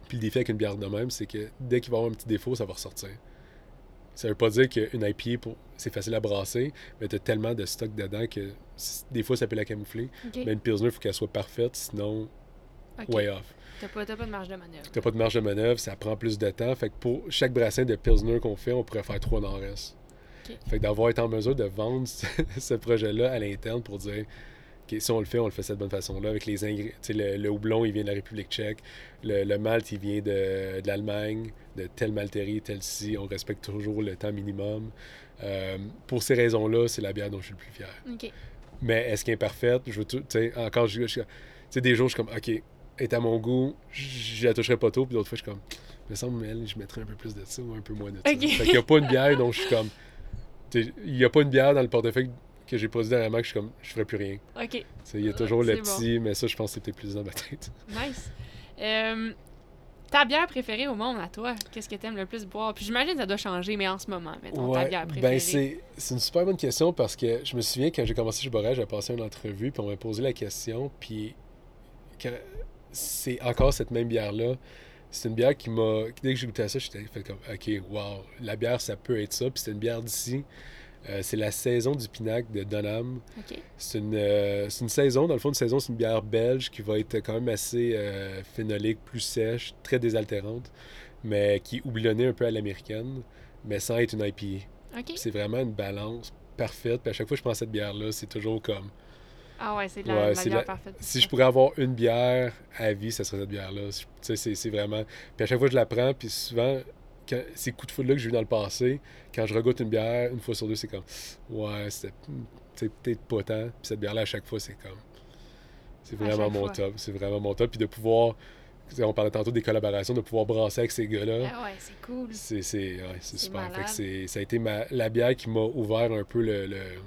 Puis le défi avec une bière de même, c'est que dès qu'il va y avoir un petit défaut, ça va ressortir. Ça veut pas dire qu'une IPA, pour- c'est facile à brasser, mais tu as tellement de stock dedans que des fois, ça peut la camoufler. Mais une Pilsner, il faut qu'elle soit parfaite, sinon, way off. T'as pas, pas de marge de manœuvre. T'as pas de marge de manœuvre, ça prend plus de temps. Fait que pour chaque brassin de Pilsner qu'on fait, on pourrait faire trois nord-est. Fait que d'avoir été en mesure de vendre ce, ce projet-là à l'interne pour dire Si on le fait, on le fait de cette bonne façon-là. Avec les ingrédients. Le, le houblon, il vient de la République tchèque. Le, le malt, il vient de, de l'Allemagne, de telle malterie, telle ci. On respecte toujours le temps minimum. Euh, pour ces raisons-là, c'est la bière dont je suis le plus fier. Mais est-ce qu'elle est parfaite? Je veux tout, encore, je, je- tu sais, des jours, je suis comme, OK, est à mon goût, je la toucherai pas tôt, puis d'autres fois, je suis comme, me semble, elle, je mettrais un peu plus de ça ou un peu moins de ça. Ok. Fait qu'il n'y a pas une bière dont je suis comme, il n'y a pas une bière dans le portefeuille que j'ai pas dit dernièrement que je suis comme, je ferais plus rien. OK. Tu Il y a toujours le bon. petit, mais ça, je pense que peut-être plus dans ma tête. Nice. Euh, ta bière préférée au monde à toi, qu'est-ce que t'aimes le plus boire? Puis j'imagine que ça doit changer, mais en ce moment, mettons, ta Ouais, bière préférée. ben c'est c'est une super bonne question parce que je me souviens quand j'ai commencé chez Borel, j'avais passé une entrevue puis on m'a posé la question puis c'est encore cette même bière-là. C'est une bière qui m'a... Dès que j'ai goûté à ça, j'étais fait comme « Ok, wow, la bière, ça peut être ça. » Puis c'est une bière d'ici. Euh, c'est la saison du Pinac de Donham. OK. C'est une, euh, une saison, dans le fond, une saison, c'est une bière belge qui va être quand même assez euh, phénolique, plus sèche, très désaltérante, mais qui est houblonnée un peu à l'américaine, mais sans être une IPA. OK. Puis C'est vraiment une balance parfaite. Puis à chaque fois que je prends cette bière-là, c'est toujours comme Ah ouais, c'est la, Ouais, la bière la- parfaite. si je pourrais avoir une bière à vie, ça serait cette bière-là. Tu sais, c'est, c'est vraiment. Puis à chaque fois que je la prends, puis souvent, quand... ces coups de foudre-là que j'ai eu dans le passé, quand je regoute une bière, une fois sur deux, c'est comme Ouais, c'était c'est peut-être pas tant. Puis cette bière-là, à chaque fois, c'est comme. C'est vraiment mon fois. top. C'est vraiment mon top. Puis de pouvoir. On parlait tantôt des collaborations, de pouvoir brasser avec ces gars-là. Ah ouais, c'est cool. C'est, ouais, super. Fait que ça a été ma, la bière qui m'a ouvert un peu le, le-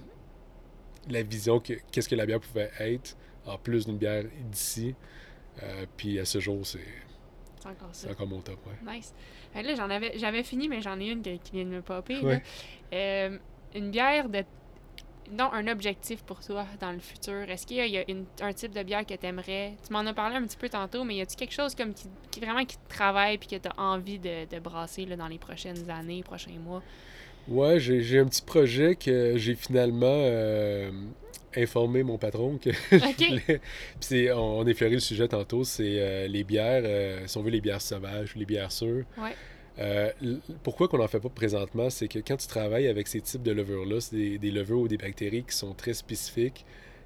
la vision que qu'est-ce que la bière pouvait être, en plus d'une bière d'ici. Euh, puis à ce jour, c'est, C'est encore ça. c'est encore mon top. Ouais. Nice. Fait que là, j'en avais, j'avais fini, mais j'en ai une qui, qui vient de me popper. Ouais. Euh, une bière de. Non, un objectif pour toi dans le futur. Est-ce qu'il y a, il y a une- un type de bière que tu aimerais Tu m'en as parlé un petit peu tantôt, mais y a-tu quelque chose comme qui, qui vraiment qui te travaille puis que tu as envie de, de brasser là, dans les prochaines années, prochains mois? Ouais, j'ai, j'ai un petit projet que j'ai finalement euh, informé mon patron que je Ok. voulais- Puis c'est, on, on effleurait le sujet tantôt, c'est euh, les bières, euh, si on veut les bières sauvages, les bières sûres. Ouais. Euh, pourquoi qu'on n'en fait pas présentement, c'est que quand tu travailles avec ces types de levures-là, c'est des, des levures ou des bactéries qui sont très spécifiques,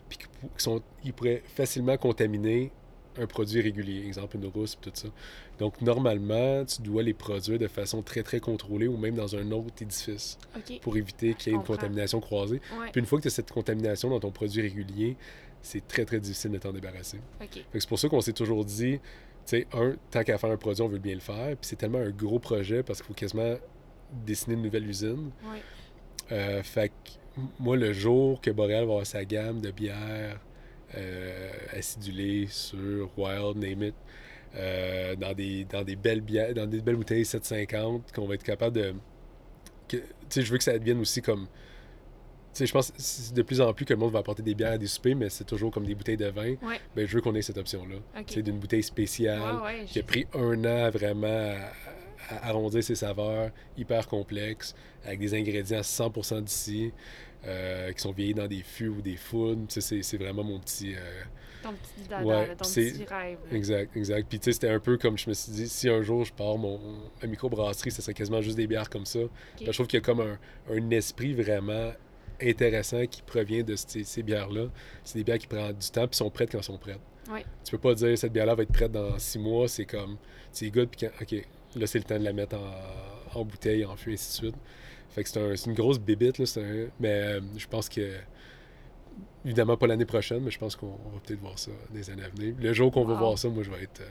puis qui, sont, ils pourraient facilement contaminer un produit régulier, exemple une rousse, tout ça. Donc normalement, tu dois les produire de façon très très contrôlée ou même dans un autre édifice pour éviter qu'il y ait une contamination croisée. Ouais. Puis une fois que tu as cette contamination dans ton produit régulier, c'est très très difficile de t'en débarrasser. C'est pour ça qu'on s'est toujours dit, tu sais, un, tant qu'à faire un produit, on veut bien le faire. Puis c'est tellement un gros projet parce qu'il faut quasiment dessiner une nouvelle usine. Ouais. Euh, fait que moi, le jour que Boréal va avoir sa gamme de bières euh, acidulées, sur Wild, name it, euh, dans, des, dans des belles bières, dans des belles bouteilles 750, qu'on va être capable de. Tu sais, je veux que ça devienne aussi comme. Tu sais, je pense que c'est de plus en plus que le monde va apporter des bières à des soupers, mais c'est toujours comme des bouteilles de vin. Ouais. Ben, je veux qu'on ait cette option-là. Ok. Tu sais, d'une bouteille spéciale Ouais, ouais, qui j'ai- a pris un an vraiment à, à arrondir ses saveurs, hyper complexe, avec des ingrédients 100% d'ici, euh, qui sont vieillis dans des fûts ou des sais, c'est, vraiment mon petit... euh, Ton petit dada, Ouais, ton petit rêve. là. Exact, exact. Puis tu sais, c'était un peu comme je me suis dit, si un jour je pars mon, ma microbrasserie, ce serait quasiment juste des bières comme ça. Puis Je trouve qu'il y a comme un, un esprit vraiment intéressant qui provient de ces, ces bières-là. C'est des bières qui prennent du temps puis sont prêtes quand elles sont prêtes. Ouais. Tu peux pas dire cette bière-là va être prête dans six mois, c'est comme, c'est good, puis quand, ok, là c'est le temps de la mettre en, en bouteille, en fût, et ainsi de suite. Fait que c'est un- c'est une grosse bébite, là, un- mais euh, je pense que, évidemment pas l'année prochaine, mais je pense qu'on on va peut-être voir ça des années à venir. Le jour qu'on va voir ça, moi je vais être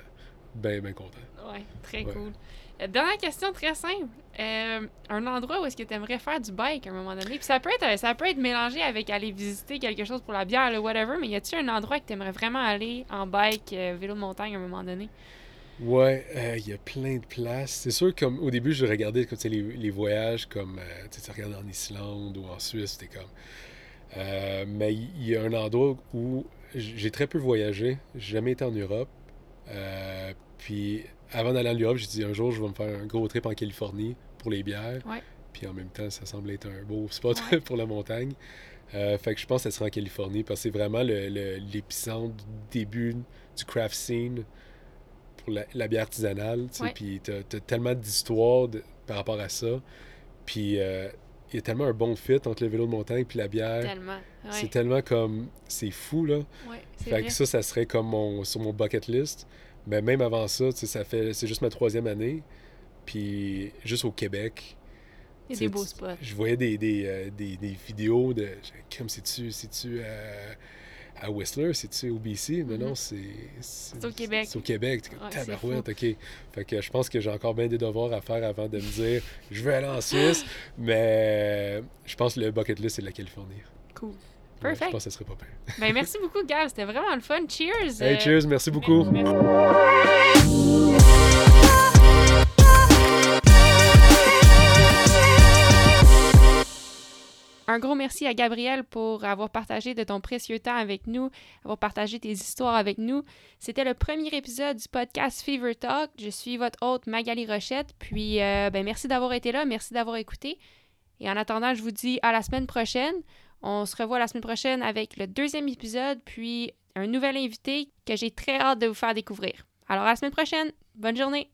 bien, bien content. Ouais, très Ouais. cool. Euh, Dernière question très simple. Euh, un endroit où est-ce que tu aimerais faire du bike à un moment donné? Puis ça peut être, euh, ça peut être mélangé avec aller visiter quelque chose pour la bière, le whatever, mais y a-tu un endroit que tu aimerais vraiment aller en bike, euh, vélo de montagne à un moment donné? Ouais, euh, il y a plein de places. C'est sûr, comme au début, je regardais comme, les, les voyages comme euh, tu regardes en Islande ou en Suisse, c'était comme. Euh, mais il y a un endroit où j'ai très peu voyagé. J'ai jamais été en Europe. Puis avant d'aller en Europe, j'ai dit un jour, je vais me faire un gros trip en Californie pour les bières. Ouais. Puis en même temps, ça semble être un beau spot Ouais. pour la montagne. Euh, fait que je pense que ça sera en Californie parce que c'est vraiment le- le- l'épicentre du début du craft scene pour la, la bière artisanale. tu. Puis t'as as tellement d'histoires par rapport à ça. Puis euh, il y a tellement un bon fit entre le vélo de montagne puis la bière. Tellement. Ouais, C'est tellement comme... C'est fou, là. ouais, Fait vrai. que ça, ça serait comme mon, sur mon bucket list. Mais même avant ça, tu sais, ça fait... C'est juste ma troisième année. Puis juste au Québec, Il y a tu sais, des beaux tu- spots. je voyais des, des, euh, des, des vidéos de. Comme c'est-tu c'est-tu euh, à Whistler, c'est-tu au BC? Mais non, Mhm. c'est. C'est au Québec. C'est au Québec. T'es comme, tabarouette, OK. Fait que je pense que j'ai encore bien des devoirs à faire avant de me dire je veux aller en Suisse. Mais je pense que le bucket list, c'est la Californie. Cool. Ouais, Perfect. je pense que ça serait pas pire. Ben, merci beaucoup, Gab. C'était vraiment le fun. Cheers! Hey, euh, cheers, merci beaucoup. merci. Un gros merci à Gabriel pour avoir partagé de ton précieux temps avec nous, avoir partagé tes histoires avec nous. C'était le premier épisode du podcast Fever Talk. Je suis votre hôte Magali Rochette. Puis, euh, ben, merci d'avoir été là, merci d'avoir écouté. Et en attendant, je vous dis à la semaine prochaine. On se revoit la semaine prochaine avec le deuxième épisode, puis un nouvel invité que j'ai très hâte de vous faire découvrir. Alors à la semaine prochaine. Bonne journée.